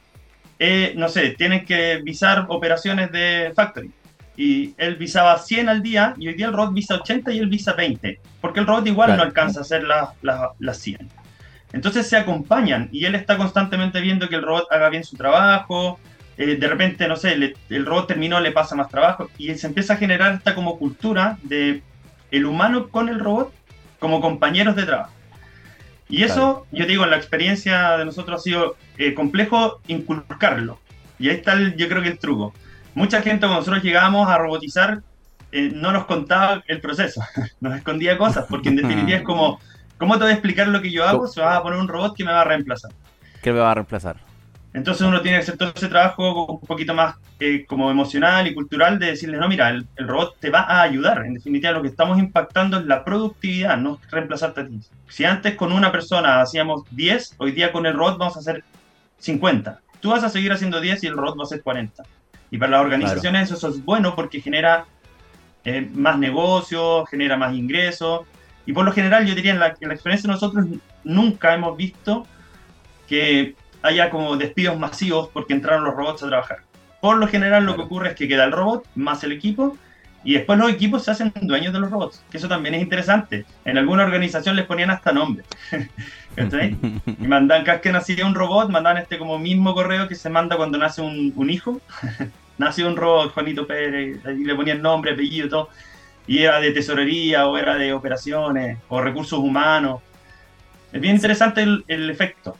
eh, no sé, tienen que visar operaciones de factory. Y él visaba 100 al día y hoy día el robot visa 80 y él visa 20. Porque el robot igual no alcanza a hacer las 100. Entonces se acompañan y él está constantemente viendo que el robot haga bien su trabajo. Eh, de repente, no sé, el robot terminó, le pasa más trabajo y se empieza a generar esta como cultura de el humano con el robot como compañeros de trabajo. Y eso, yo digo, en la experiencia de nosotros ha sido eh, complejo inculcarlo. Y ahí está, el, yo creo que el truco. Mucha gente cuando nosotros llegábamos a robotizar eh, no nos contaba el proceso, nos escondía cosas, porque en definitiva es como, ¿cómo te voy a explicar lo que yo hago si vas a poner un robot que me va a reemplazar? Que me va a reemplazar. Entonces uno tiene que hacer todo ese trabajo un poquito más eh, como emocional y cultural de decirle, no, mira, el, robot te va a ayudar. En definitiva, lo que estamos impactando es la productividad, no reemplazarte a ti. Si antes con una persona hacíamos 10, hoy día con el robot vamos a hacer 50. Tú vas a seguir haciendo 10 y el robot va a hacer 40. Y para las organizaciones eso, es bueno porque genera eh, más negocios, genera más ingresos. Y por lo general, yo diría, en la, en la experiencia de nosotros nunca hemos visto que haya como despidos masivos porque entraron los robots a trabajar. Por lo general lo que ocurre es que queda el robot más el equipo y después los equipos se hacen dueños de los robots, que eso también es interesante. En alguna organización les ponían hasta nombre. y mandan, cada que nacía un robot, mandan este como mismo correo que se manda cuando nace un, un hijo. Nació un robot, Juanito Pérez, y le ponían nombre, apellido, todo. Y era de tesorería, o era de operaciones, o recursos humanos. Es bien interesante el, el efecto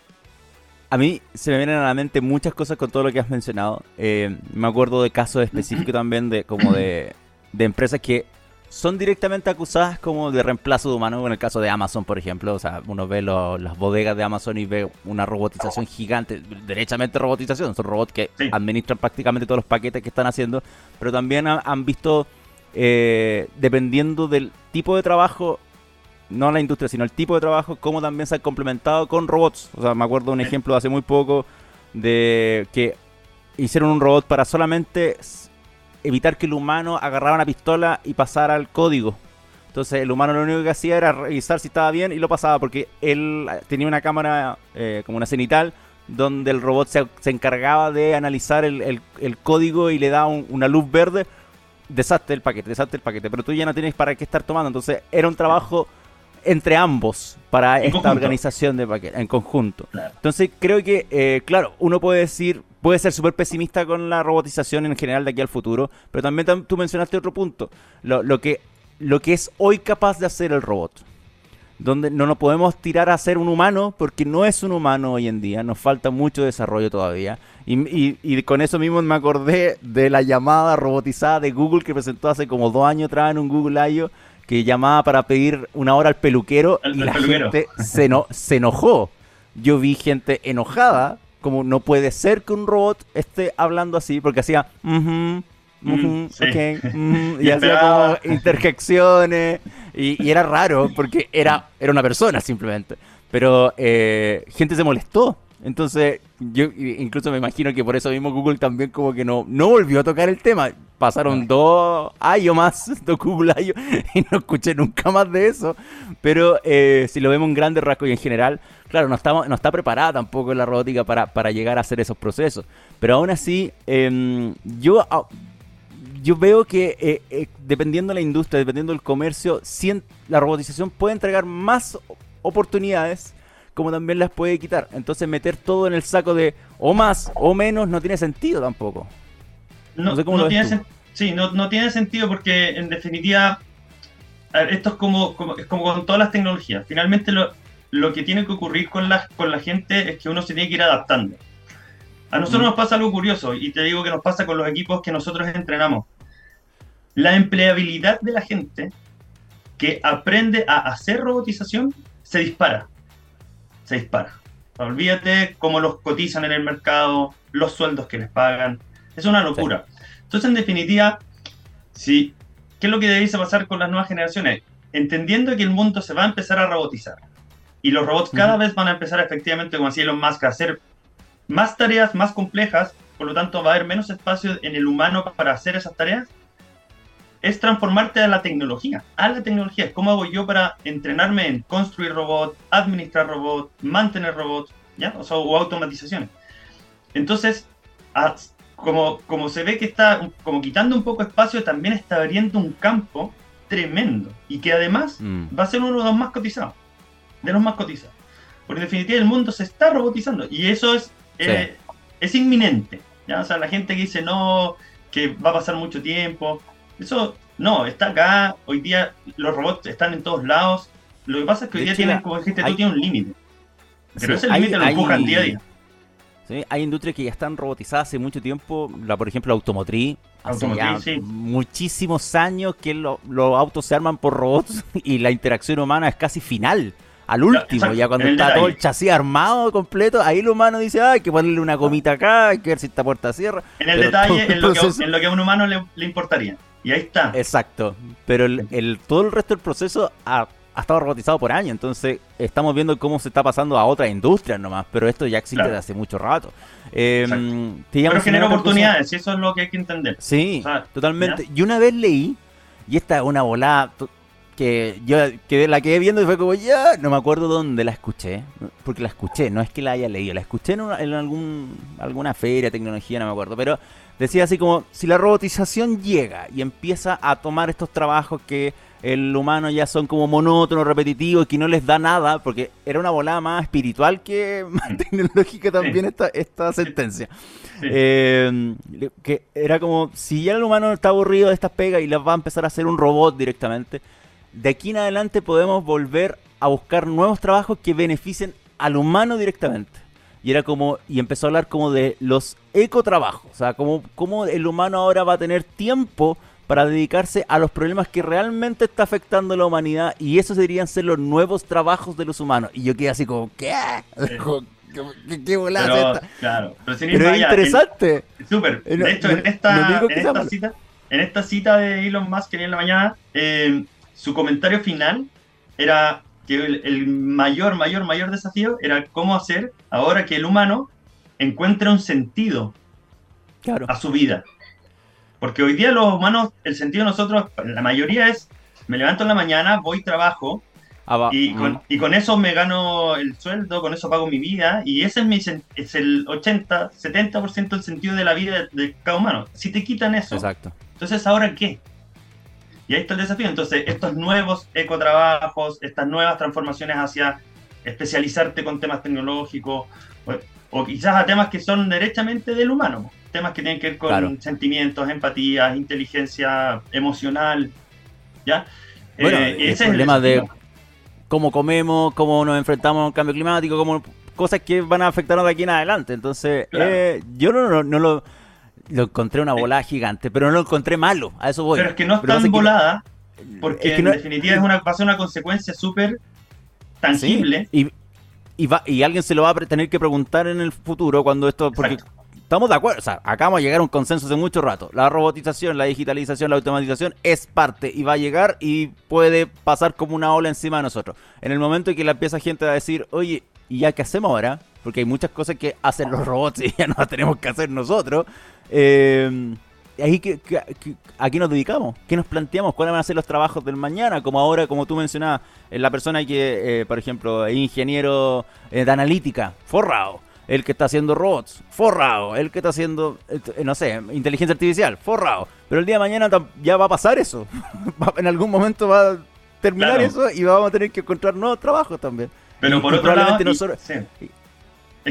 a mí se me vienen a la mente muchas cosas con todo lo que has mencionado. Eh, me acuerdo de casos específicos también de como de, empresas que son directamente acusadas como de reemplazo de humanos, en el caso de Amazon, por ejemplo. O sea, uno ve las bodegas de Amazon y ve una robotización gigante, derechamente robotización, son robots que administran prácticamente todos los paquetes que están haciendo, pero también han visto, eh, dependiendo del tipo de trabajo, no la industria, sino el tipo de trabajo, cómo también se ha complementado con robots. O sea, me acuerdo un ejemplo hace muy poco de que hicieron un robot para solamente evitar que el humano agarrara una pistola y pasara el código. Entonces el humano lo único que hacía era revisar si estaba bien y lo pasaba porque él tenía una cámara eh, como una cenital donde el robot se, encargaba de analizar el, código y le da una luz verde. Desastre el paquete, desastre el paquete, pero tú ya no tienes para qué estar tomando. Entonces era un trabajo entre ambos para esta organización de paquetes, en conjunto. Entonces creo que, eh, claro, uno puede decir, puede ser súper pesimista con la robotización en general de aquí al futuro, pero también tú mencionaste otro punto, lo, que, lo que es hoy capaz de hacer el robot. Donde no nos podemos tirar a ser un humano porque no es un humano hoy en día, nos falta mucho desarrollo todavía. Y, y con eso mismo me acordé de la llamada robotizada de Google que presentó hace como dos años atrás en un Google I.O que llamaba para pedir una hora al peluquero y la gente se, no, se enojó. Yo vi gente enojada, como no puede ser que un robot esté hablando así, porque hacía, mm, y hacía como interjecciones, y, era raro, porque era, era una persona simplemente. Pero eh, gente se molestó. Entonces, yo incluso me imagino que por eso mismo Google también como que no, no volvió a tocar el tema. Pasaron dos años más, dos Google años, y no escuché nunca más de eso. Pero eh, si lo vemos en grandes rasgos y en general, claro, no, estamos, no está preparada tampoco la robótica para, para llegar a hacer esos procesos. Pero aún así, em, yo, ah, yo veo que eh, eh, dependiendo de la industria, dependiendo del comercio, la robotización puede entregar más oportunidades como también las puede quitar. Entonces meter todo en el saco de o más o menos no tiene sentido tampoco. No, sé cómo lo tiene Sí, no, no, tiene sentido porque en definitiva esto es como, como, es como con todas las tecnologías. Finalmente lo, lo que tiene que ocurrir con la, con la gente es que uno se tiene que ir adaptando. A nosotros nos pasa algo curioso y te digo que nos pasa con los equipos que nosotros entrenamos. La empleabilidad de la gente que aprende a hacer robotización se dispara. Se dispara. Olvídate cómo los cotizan en el mercado, los sueldos que les pagan. Es una locura. Entonces, en definitiva, sí, ¿qué es lo que debe pasar con las nuevas generaciones? Entendiendo que el mundo se va a empezar a robotizar. Y los robots cada vez van a empezar efectivamente, como decía Elon Musk, a hacer más tareas más complejas, por lo tanto va a haber menos espacio en el humano para hacer esas tareas es transformarte a la tecnología, a la tecnología. ¿Cómo hago yo para entrenarme en construir robots, administrar robots, mantener robots, ¿ya? O, sea, o automatizaciones. Entonces, como, como se ve que está como quitando un poco espacio, también está abriendo un campo tremendo y que además mm. va a ser uno de los más cotizados, de los más cotizados. Porque en definitiva el mundo se está robotizando y eso es, eh, es inminente. ¿ya? O sea, la gente que dice no, que va a pasar mucho tiempo, eso no, está acá. Hoy día los robots están en todos lados. Lo que pasa es que hoy día tienen, como dijiste tú, tiene un límite. Pero ese límite lo empujan día a día. Sí, hay industrias que ya están robotizadas hace mucho tiempo. La, por ejemplo, la automotriz. Hace muchísimos años que los autos se arman por robots y la interacción humana es casi final. Al último, ya, cuando está todo el chasis armado completo, ahí el humano dice, ah, hay que ponerle una gomita acá, hay que ver si esta puerta cierra. En el detalle, en, lo que, en, lo que, a un humano le importaría. Y ahí está. Exacto. Pero el, todo el resto del proceso ha, estado robotizado por años. Entonces estamos viendo cómo se está pasando a otras industrias nomás. Pero esto ya existe desde hace mucho rato. Eh, pero genera oportunidades, y eso es lo que hay que entender. Sí, totalmente. Y una vez leí, y esta es una volada que yo que la quedé viendo y fue como, ya, no me acuerdo dónde la escuché, porque la escuché, no es que la haya leído, la escuché en, en algún, alguna feria, tecnología, no me acuerdo, pero decía así como, si la robotización llega y empieza a tomar estos trabajos que el humano ya son como monótonos, repetitivos, y que no les da nada, porque era una volada más espiritual que más tecnológica también esta, esta sentencia. Eh, que era como, si ya el humano está aburrido de estas pegas y las va a empezar a hacer un robot directamente, de aquí en adelante podemos volver a buscar nuevos trabajos que beneficien al humano directamente. Y era como, y empezó a hablar como de los ecotrabajos, o sea, como, como el humano ahora va a tener tiempo para dedicarse a los problemas que realmente está afectando a la humanidad y esos deberían ser los nuevos trabajos de los humanos. Y yo quedé así como, ¿qué? ¿Qué, qué volada Claro, pero, es interesante. Súper. De hecho, en esta, en esta cita, en esta cita de Elon Musk que en la mañana, eh, su comentario final era que el, mayor, mayor, mayor desafío era cómo hacer ahora que el humano encuentre un sentido a su vida. Porque hoy día los humanos, el sentido de nosotros, la mayoría es, me levanto en la mañana, voy, trabajo, ah, y, con, y, con, eso me gano el sueldo, con eso pago mi vida, y ese es, mi, es el 80, 70% del sentido de la vida de, de, cada humano. Si te quitan eso, Exacto. entonces ahora qué? Y ahí está el desafío. Entonces, estos nuevos ecotrabajos, estas nuevas transformaciones hacia especializarte con temas tecnológicos, o, quizás a temas que son derechamente del humano, temas que tienen que ver con sentimientos, empatías, inteligencia emocional, ¿ya? Bueno, eh, ese el problema de cómo comemos, cómo nos enfrentamos a un cambio climático, cómo, cosas que van a afectarnos de aquí en adelante. Entonces, eh, yo no, no lo lo encontré una volada gigante, pero no lo encontré malo, a eso voy. Pero es que no es tan volada, porque en definitiva es una, va a ser una consecuencia súper tangible. y, y, va, y alguien se lo va a tener que preguntar en el futuro cuando esto... Porque estamos de acuerdo, o sea, acabamos de llegar a un consenso hace mucho rato. La robotización, la digitalización, la automatización es parte y va a llegar y puede pasar como una ola encima de nosotros. En el momento en que la empieza gente a decir, oye, ¿y ya qué hacemos ahora? Porque hay muchas cosas que hacen los robots y ya no las tenemos que hacer nosotros. Eh, ahí que, ¿A qué nos dedicamos? ¿Qué nos planteamos? ¿Cuáles van a ser los trabajos del mañana? Como ahora, como tú mencionabas, la persona que, eh, por ejemplo, es ingeniero eh, de analítica, forrado. El que está haciendo robots, forrado. El que está haciendo, eh, no sé, inteligencia artificial, forrado. Pero el día de mañana ya va a pasar eso. en algún momento va a terminar eso y vamos a tener que encontrar nuevos trabajos también. Pero por otro lado,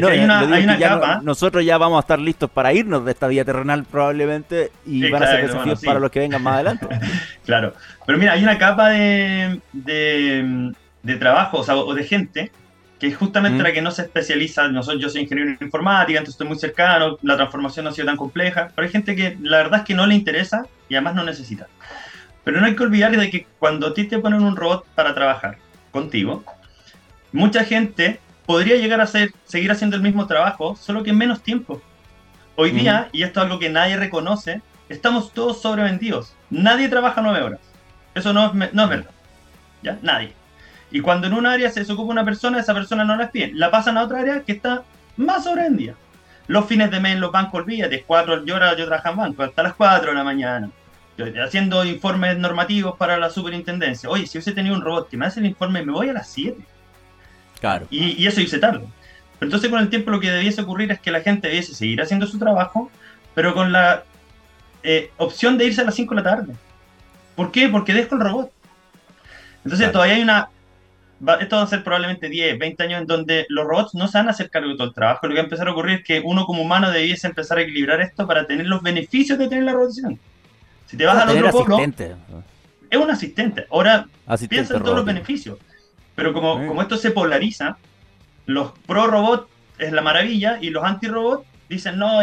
hay una, capa. nosotros ya vamos a estar listos para irnos de esta vida terrenal probablemente y van a ser desafíos para los que vengan más adelante. claro. Pero mira, hay una capa de, de, trabajo o, de gente que es justamente la que no se especializa. Nosotros, yo soy ingeniero en informática, entonces estoy muy cercano, la transformación no ha sido tan compleja, pero hay gente que la verdad es que no le interesa y además no necesita. Pero no hay que olvidar de que cuando a ti te ponen un robot para trabajar contigo, mucha gente podría llegar a ser, seguir haciendo el mismo trabajo, solo que en menos tiempo. Hoy día, y esto es algo que nadie reconoce, estamos todos sobrevendidos. Nadie trabaja nueve horas. Eso no es, no es verdad. ¿Ya? Nadie. Y cuando en un área se desocupa una persona, esa persona no la despide. La pasan a otra área que está más sobrevendida. Los fines de mes en los bancos, olvídate, cuatro, yo, yo trabajo en banco hasta las 4 de la mañana. haciendo informes normativos para la superintendencia. Oye, si hubiese tenido un robot que me hace el informe, me voy a las 7. Claro. Y, y eso hice tarde. Pero entonces con el tiempo lo que debiese ocurrir es que la gente debiese seguir haciendo su trabajo, pero con la eh, opción de irse a las 5 de la tarde. ¿Por qué? Porque dejo el robot. Entonces todavía hay una... esto va a ser probablemente 10, 20 años en donde los robots no se van a hacer cargo de todo el trabajo. Lo que va a empezar a ocurrir es que uno como humano debiese empezar a equilibrar esto para tener los beneficios de tener la rotación. Si te vas al otro polo, es un asistente. Ahora piensa en todos los beneficios. Pero como, como esto se polariza, los pro robot es la maravilla y los anti robot dicen no,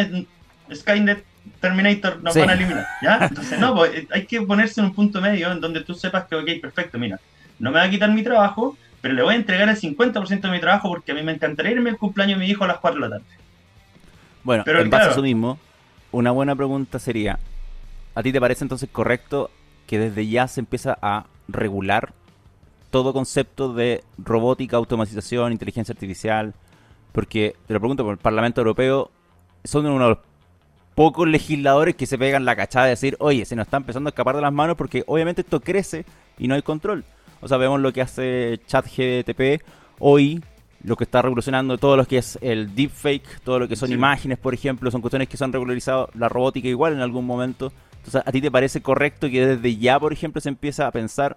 Skynet Terminator nos van a eliminar, ¿ya? Entonces, no, pues, eh, hay que ponerse en un punto medio en donde tú sepas que, ok, perfecto, mira, no me va a quitar mi trabajo, pero le voy a entregar el 50% de mi trabajo porque a mí me encantaría irme el cumpleaños de mi hijo a las 4 de la tarde. Bueno, pero, en base a eso mismo, una buena pregunta sería, ¿a ti te parece entonces correcto que desde ya se empieza a regular todo concepto de robótica, automatización, inteligencia artificial? Porque, te lo pregunto, por el Parlamento Europeo son uno de los pocos legisladores que se pegan la cachada de decir, oye, se nos está empezando a escapar de las manos porque obviamente esto crece y no hay control. O sea, vemos lo que hace ChatGTP hoy, lo que está revolucionando todo lo que es el deepfake, todo lo que son imágenes, por ejemplo, son cuestiones que se han regularizado la robótica igual en algún momento. Entonces, ¿a ti te parece correcto que desde ya, por ejemplo, se empieza a pensar,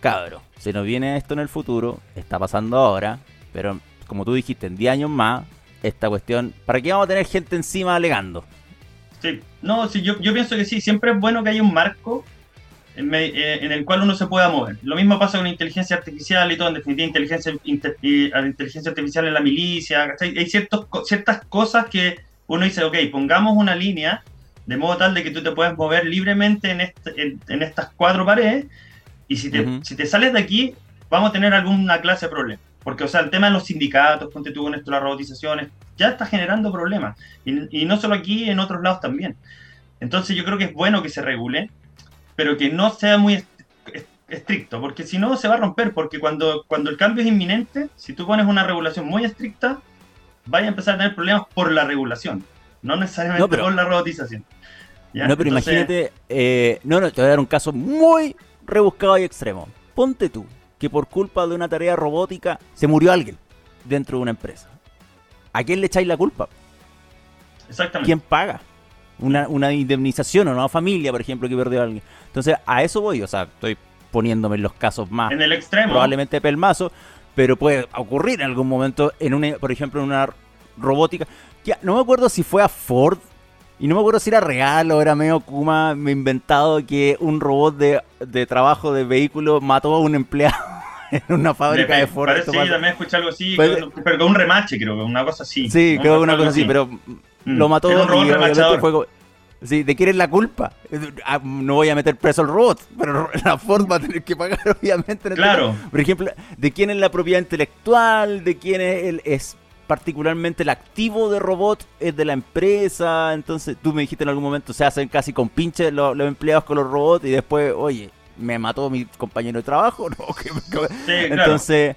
cabro, se nos viene esto en el futuro, está pasando ahora, pero como tú dijiste, en 10 años más, esta cuestión, ¿para qué vamos a tener gente encima alegando? Sí, no, sí, yo, pienso que sí, siempre es bueno que haya un marco en, eh, el cual uno se pueda mover. Lo mismo pasa con inteligencia artificial y todo, en definitiva, inteligencia, inteligencia artificial en la milicia. Hay ciertos, ciertas cosas que uno dice, ok, pongamos una línea de modo tal de que tú te puedas mover libremente en, este, en, estas cuatro paredes y si te, si te sales de aquí, vamos a tener alguna clase de problema. Porque, o sea, el tema de los sindicatos, ponte tú con esto, las robotizaciones, ya está generando problemas. Y, no solo aquí, en otros lados también. Entonces yo creo que es bueno que se regule, pero que no sea muy estricto, porque si no se va a romper, porque cuando, cuando el cambio es inminente, si tú pones una regulación muy estricta, vaya a empezar a tener problemas por la regulación, no necesariamente por la robotización. No, pero imagínate, eh, no, no, te voy a dar un caso muy rebuscado y extremo. Ponte tú, que por culpa de una tarea robótica se murió alguien dentro de una empresa. ¿A quién le echáis la culpa? Exactamente. ¿Quién paga? Una, una indemnización o una familia, por ejemplo, que perdió a alguien. Entonces, a eso voy, o sea, estoy poniéndome en los casos más. En el extremo. Probablemente pelmazo, pero puede ocurrir en algún momento, en una, por ejemplo, en una robótica. no me acuerdo si fue a Ford y no me acuerdo si era real o era medio Kuma me inventado que un robot de, de trabajo de vehículo mató a un empleado en una fábrica de, Ford. sí, también escuché algo así, pues, pero con un remache creo, una cosa así. Sí, creo que una cosa así, pero mm. lo mató un robot y fue, Sí, ¿de quién es la culpa? Ah, no voy a meter preso al robot, pero la Ford va a tener que pagar, obviamente. Este claro. Por ejemplo, ¿de quién es la propiedad intelectual? ¿De quién es el, es particularmente el activo de robot es de la empresa, entonces tú me dijiste en algún momento se hacen casi con pinches los, empleados con los robots y después, oye, me mató mi compañero de trabajo, entonces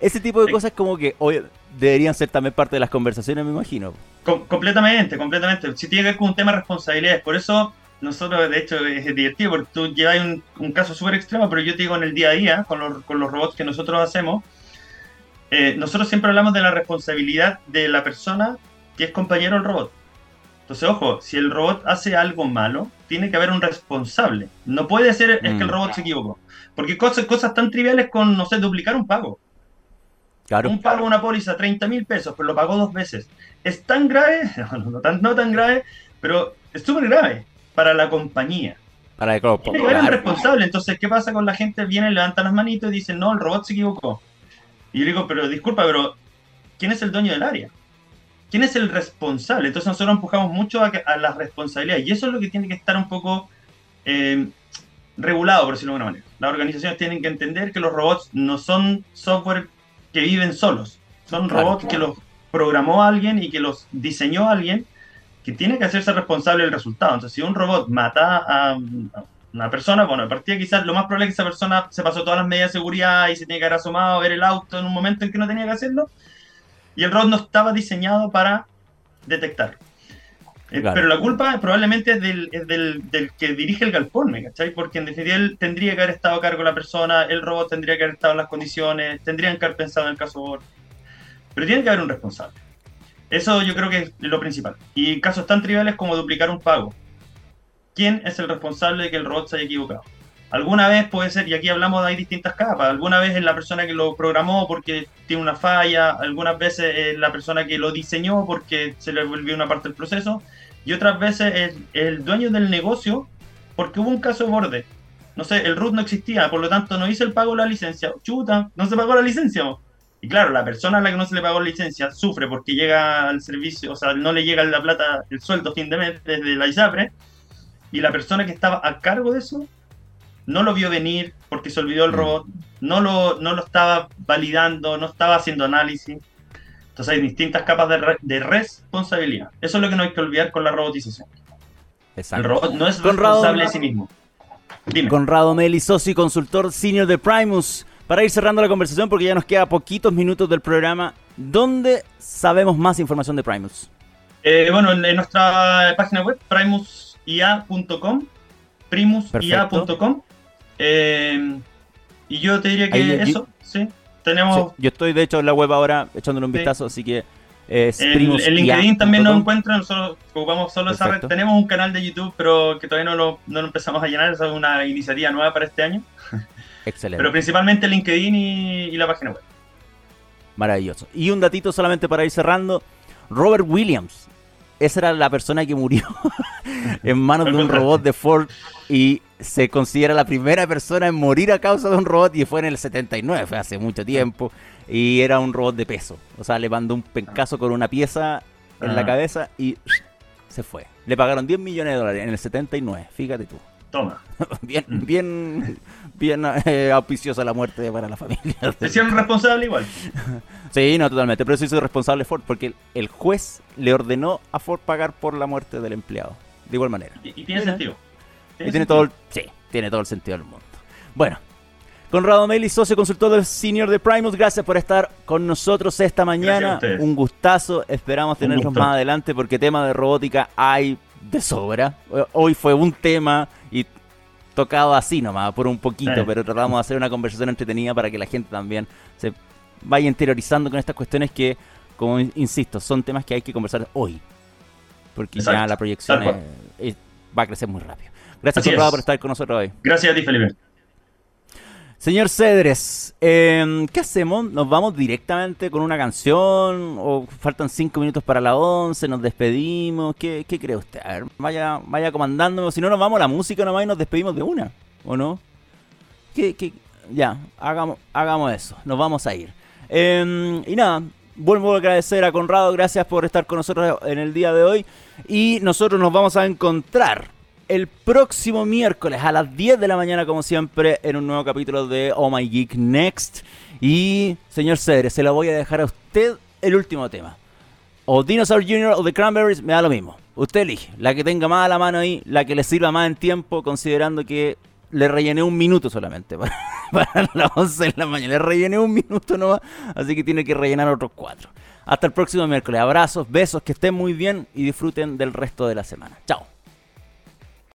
ese tipo de cosas como que hoy deberían ser también parte de las conversaciones, me imagino. completamente, completamente. Si tiene que ver con un tema de responsabilidades, por eso nosotros, de hecho, es divertido, porque tú llevas un, un caso súper extremo, pero yo te digo en el día a día, con los, con los robots que nosotros hacemos, eh, nosotros siempre hablamos de la responsabilidad de la persona que es compañero del robot. Entonces, ojo, si el robot hace algo malo, tiene que haber un responsable. No puede ser es que el mm. robot se equivocó. Porque cosas, cosas tan triviales con, no sé, duplicar un pago. Claro. Un pago, una póliza, 30 mil pesos, pero lo pagó dos veces. Es tan grave, no, tan, no tan grave, pero es súper grave para la compañía. Para el grupo. Tiene que haber un responsable. Entonces, ¿qué pasa con la gente? Viene, levanta las manitos y dice, no, el robot se equivocó. Y yo digo, pero disculpa, pero ¿quién es el dueño del área? ¿Quién es el responsable? Entonces nosotros empujamos mucho a, las responsabilidades y eso es lo que tiene que estar un poco, eh, regulado, por decirlo de alguna manera. Las organizaciones tienen que entender que los robots no son software que viven solos, son robots que los programó alguien y que los diseñó alguien que tiene que hacerse responsable del resultado. Entonces, si un robot mata a una persona, bueno, de quizás lo más probable es que esa persona se pasó todas las medidas de seguridad y se tiene que haber asomado a ver el auto en un momento en que no tenía que hacerlo, y el robot no estaba diseñado para detectarlo. Eh, pero la culpa probablemente es, del, del, que dirige el galpón, ¿me cachai? Porque en definitiva él tendría que haber estado a cargo de la persona, el robot tendría que haber estado en las condiciones, tendrían que haber pensado en el caso. Pero tiene que haber un responsable. Eso yo creo que es lo principal. Y casos tan triviales como duplicar un pago. ¿Quién es el responsable de que el robot se haya equivocado? Alguna vez puede ser, y aquí hablamos de hay distintas capas, alguna vez es la persona que lo programó porque tiene una falla, algunas veces es la persona que lo diseñó porque se le volvió una parte del proceso, y otras veces es el dueño del negocio porque hubo un caso de borde. No sé, el root no existía, por lo tanto no hizo el pago de la licencia. Chuta, no se pagó la licencia. Y claro, la persona a la que no se le pagó la licencia sufre porque llega al servicio, o sea, no le llega la plata, el sueldo fin de mes desde la ISAPRE, y la persona que estaba a cargo de eso no lo vio venir porque se olvidó el mm. robot, no lo, no lo estaba validando, no estaba haciendo análisis. Entonces hay distintas capas de, responsabilidad. Eso es lo que no hay que olvidar con la robotización. El robot no es responsable de sí mismo. Dime. Conrado Meli, socio y consultor senior de Primus. Para ir cerrando la conversación, porque ya nos queda poquitos minutos del programa, ¿dónde sabemos más información de Primus? Eh, bueno, en, nuestra página web, primusia.com, primusia.com. Eh, y yo te diría que eso, sí. Tenemos... yo estoy de hecho en la web ahora echándole un vistazo, así que es el, el LinkedIn también nos encuentran, nosotros ocupamos solo esa red. Tenemos un canal de YouTube, pero que todavía no lo, no lo empezamos a llenar, es una iniciativa nueva para este año. Excelente. Pero principalmente LinkedIn y, la página web. Maravilloso. Y un datito solamente para ir cerrando. Robert Williams. Esa era la persona que murió en manos de un robot de Ford y se considera la primera persona en morir a causa de un robot y fue en el 79, fue hace mucho tiempo y era un robot de peso. O sea, le mandó un pencazo con una pieza en la cabeza y se fue. Le pagaron 10 millones de dólares en el 79, fíjate tú. Toma. bien, bien, bien eh, auspiciosa la muerte para la familia. ¿Se hicieron responsable igual? sí, no, totalmente. Pero eso hizo responsable Ford porque el, juez le ordenó a Ford pagar por la muerte del empleado. De igual manera. Y, tiene sentido. y tiene todo el, sí, tiene todo el sentido del mundo. Bueno, Conrado Meli, socio consultor del Senior de Primus, gracias por estar con nosotros esta mañana. Un gustazo, esperamos tenerlos más adelante porque tema de robótica hay de sobra. Hoy fue un tema y tocado así nomás, por un poquito, pero tratamos de hacer una conversación entretenida para que la gente también se vaya interiorizando con estas cuestiones que, como insisto, son temas que hay que conversar hoy. Porque ya la proyección va a crecer muy rápido. Gracias por estar con nosotros hoy. Gracias a ti, Felipe. Señor Cedres, em, ¿qué hacemos? ¿Nos vamos directamente con una canción? ¿O faltan cinco minutos para la once? ¿Nos despedimos? ¿Qué, cree usted? A ver, vaya, vaya comandándome. Si no, nos vamos a la música nomás y nos despedimos de una. ¿O no? ¿Qué, Ya, hagamos, hagamos eso. Nos vamos a ir. Em, y nada, vuelvo a agradecer a Conrado. Gracias por estar con nosotros en el día de hoy. Y nosotros nos vamos a encontrar el próximo miércoles a las 10 de la mañana, como siempre, en un nuevo capítulo de Oh My Geek Next. Y, señor Cedre, se lo voy a dejar a usted el último tema. O Dinosaur Jr. o The Cranberries, me da lo mismo. Usted elige. La que tenga más a la mano ahí, la que le sirva más en tiempo, considerando que le rellené un minuto solamente para, las 11 de la mañana. Le rellené un minuto nomás, así que tiene que rellenar otros cuatro. Hasta el próximo miércoles. Abrazos, besos, que estén muy bien y disfruten del resto de la semana. Chao.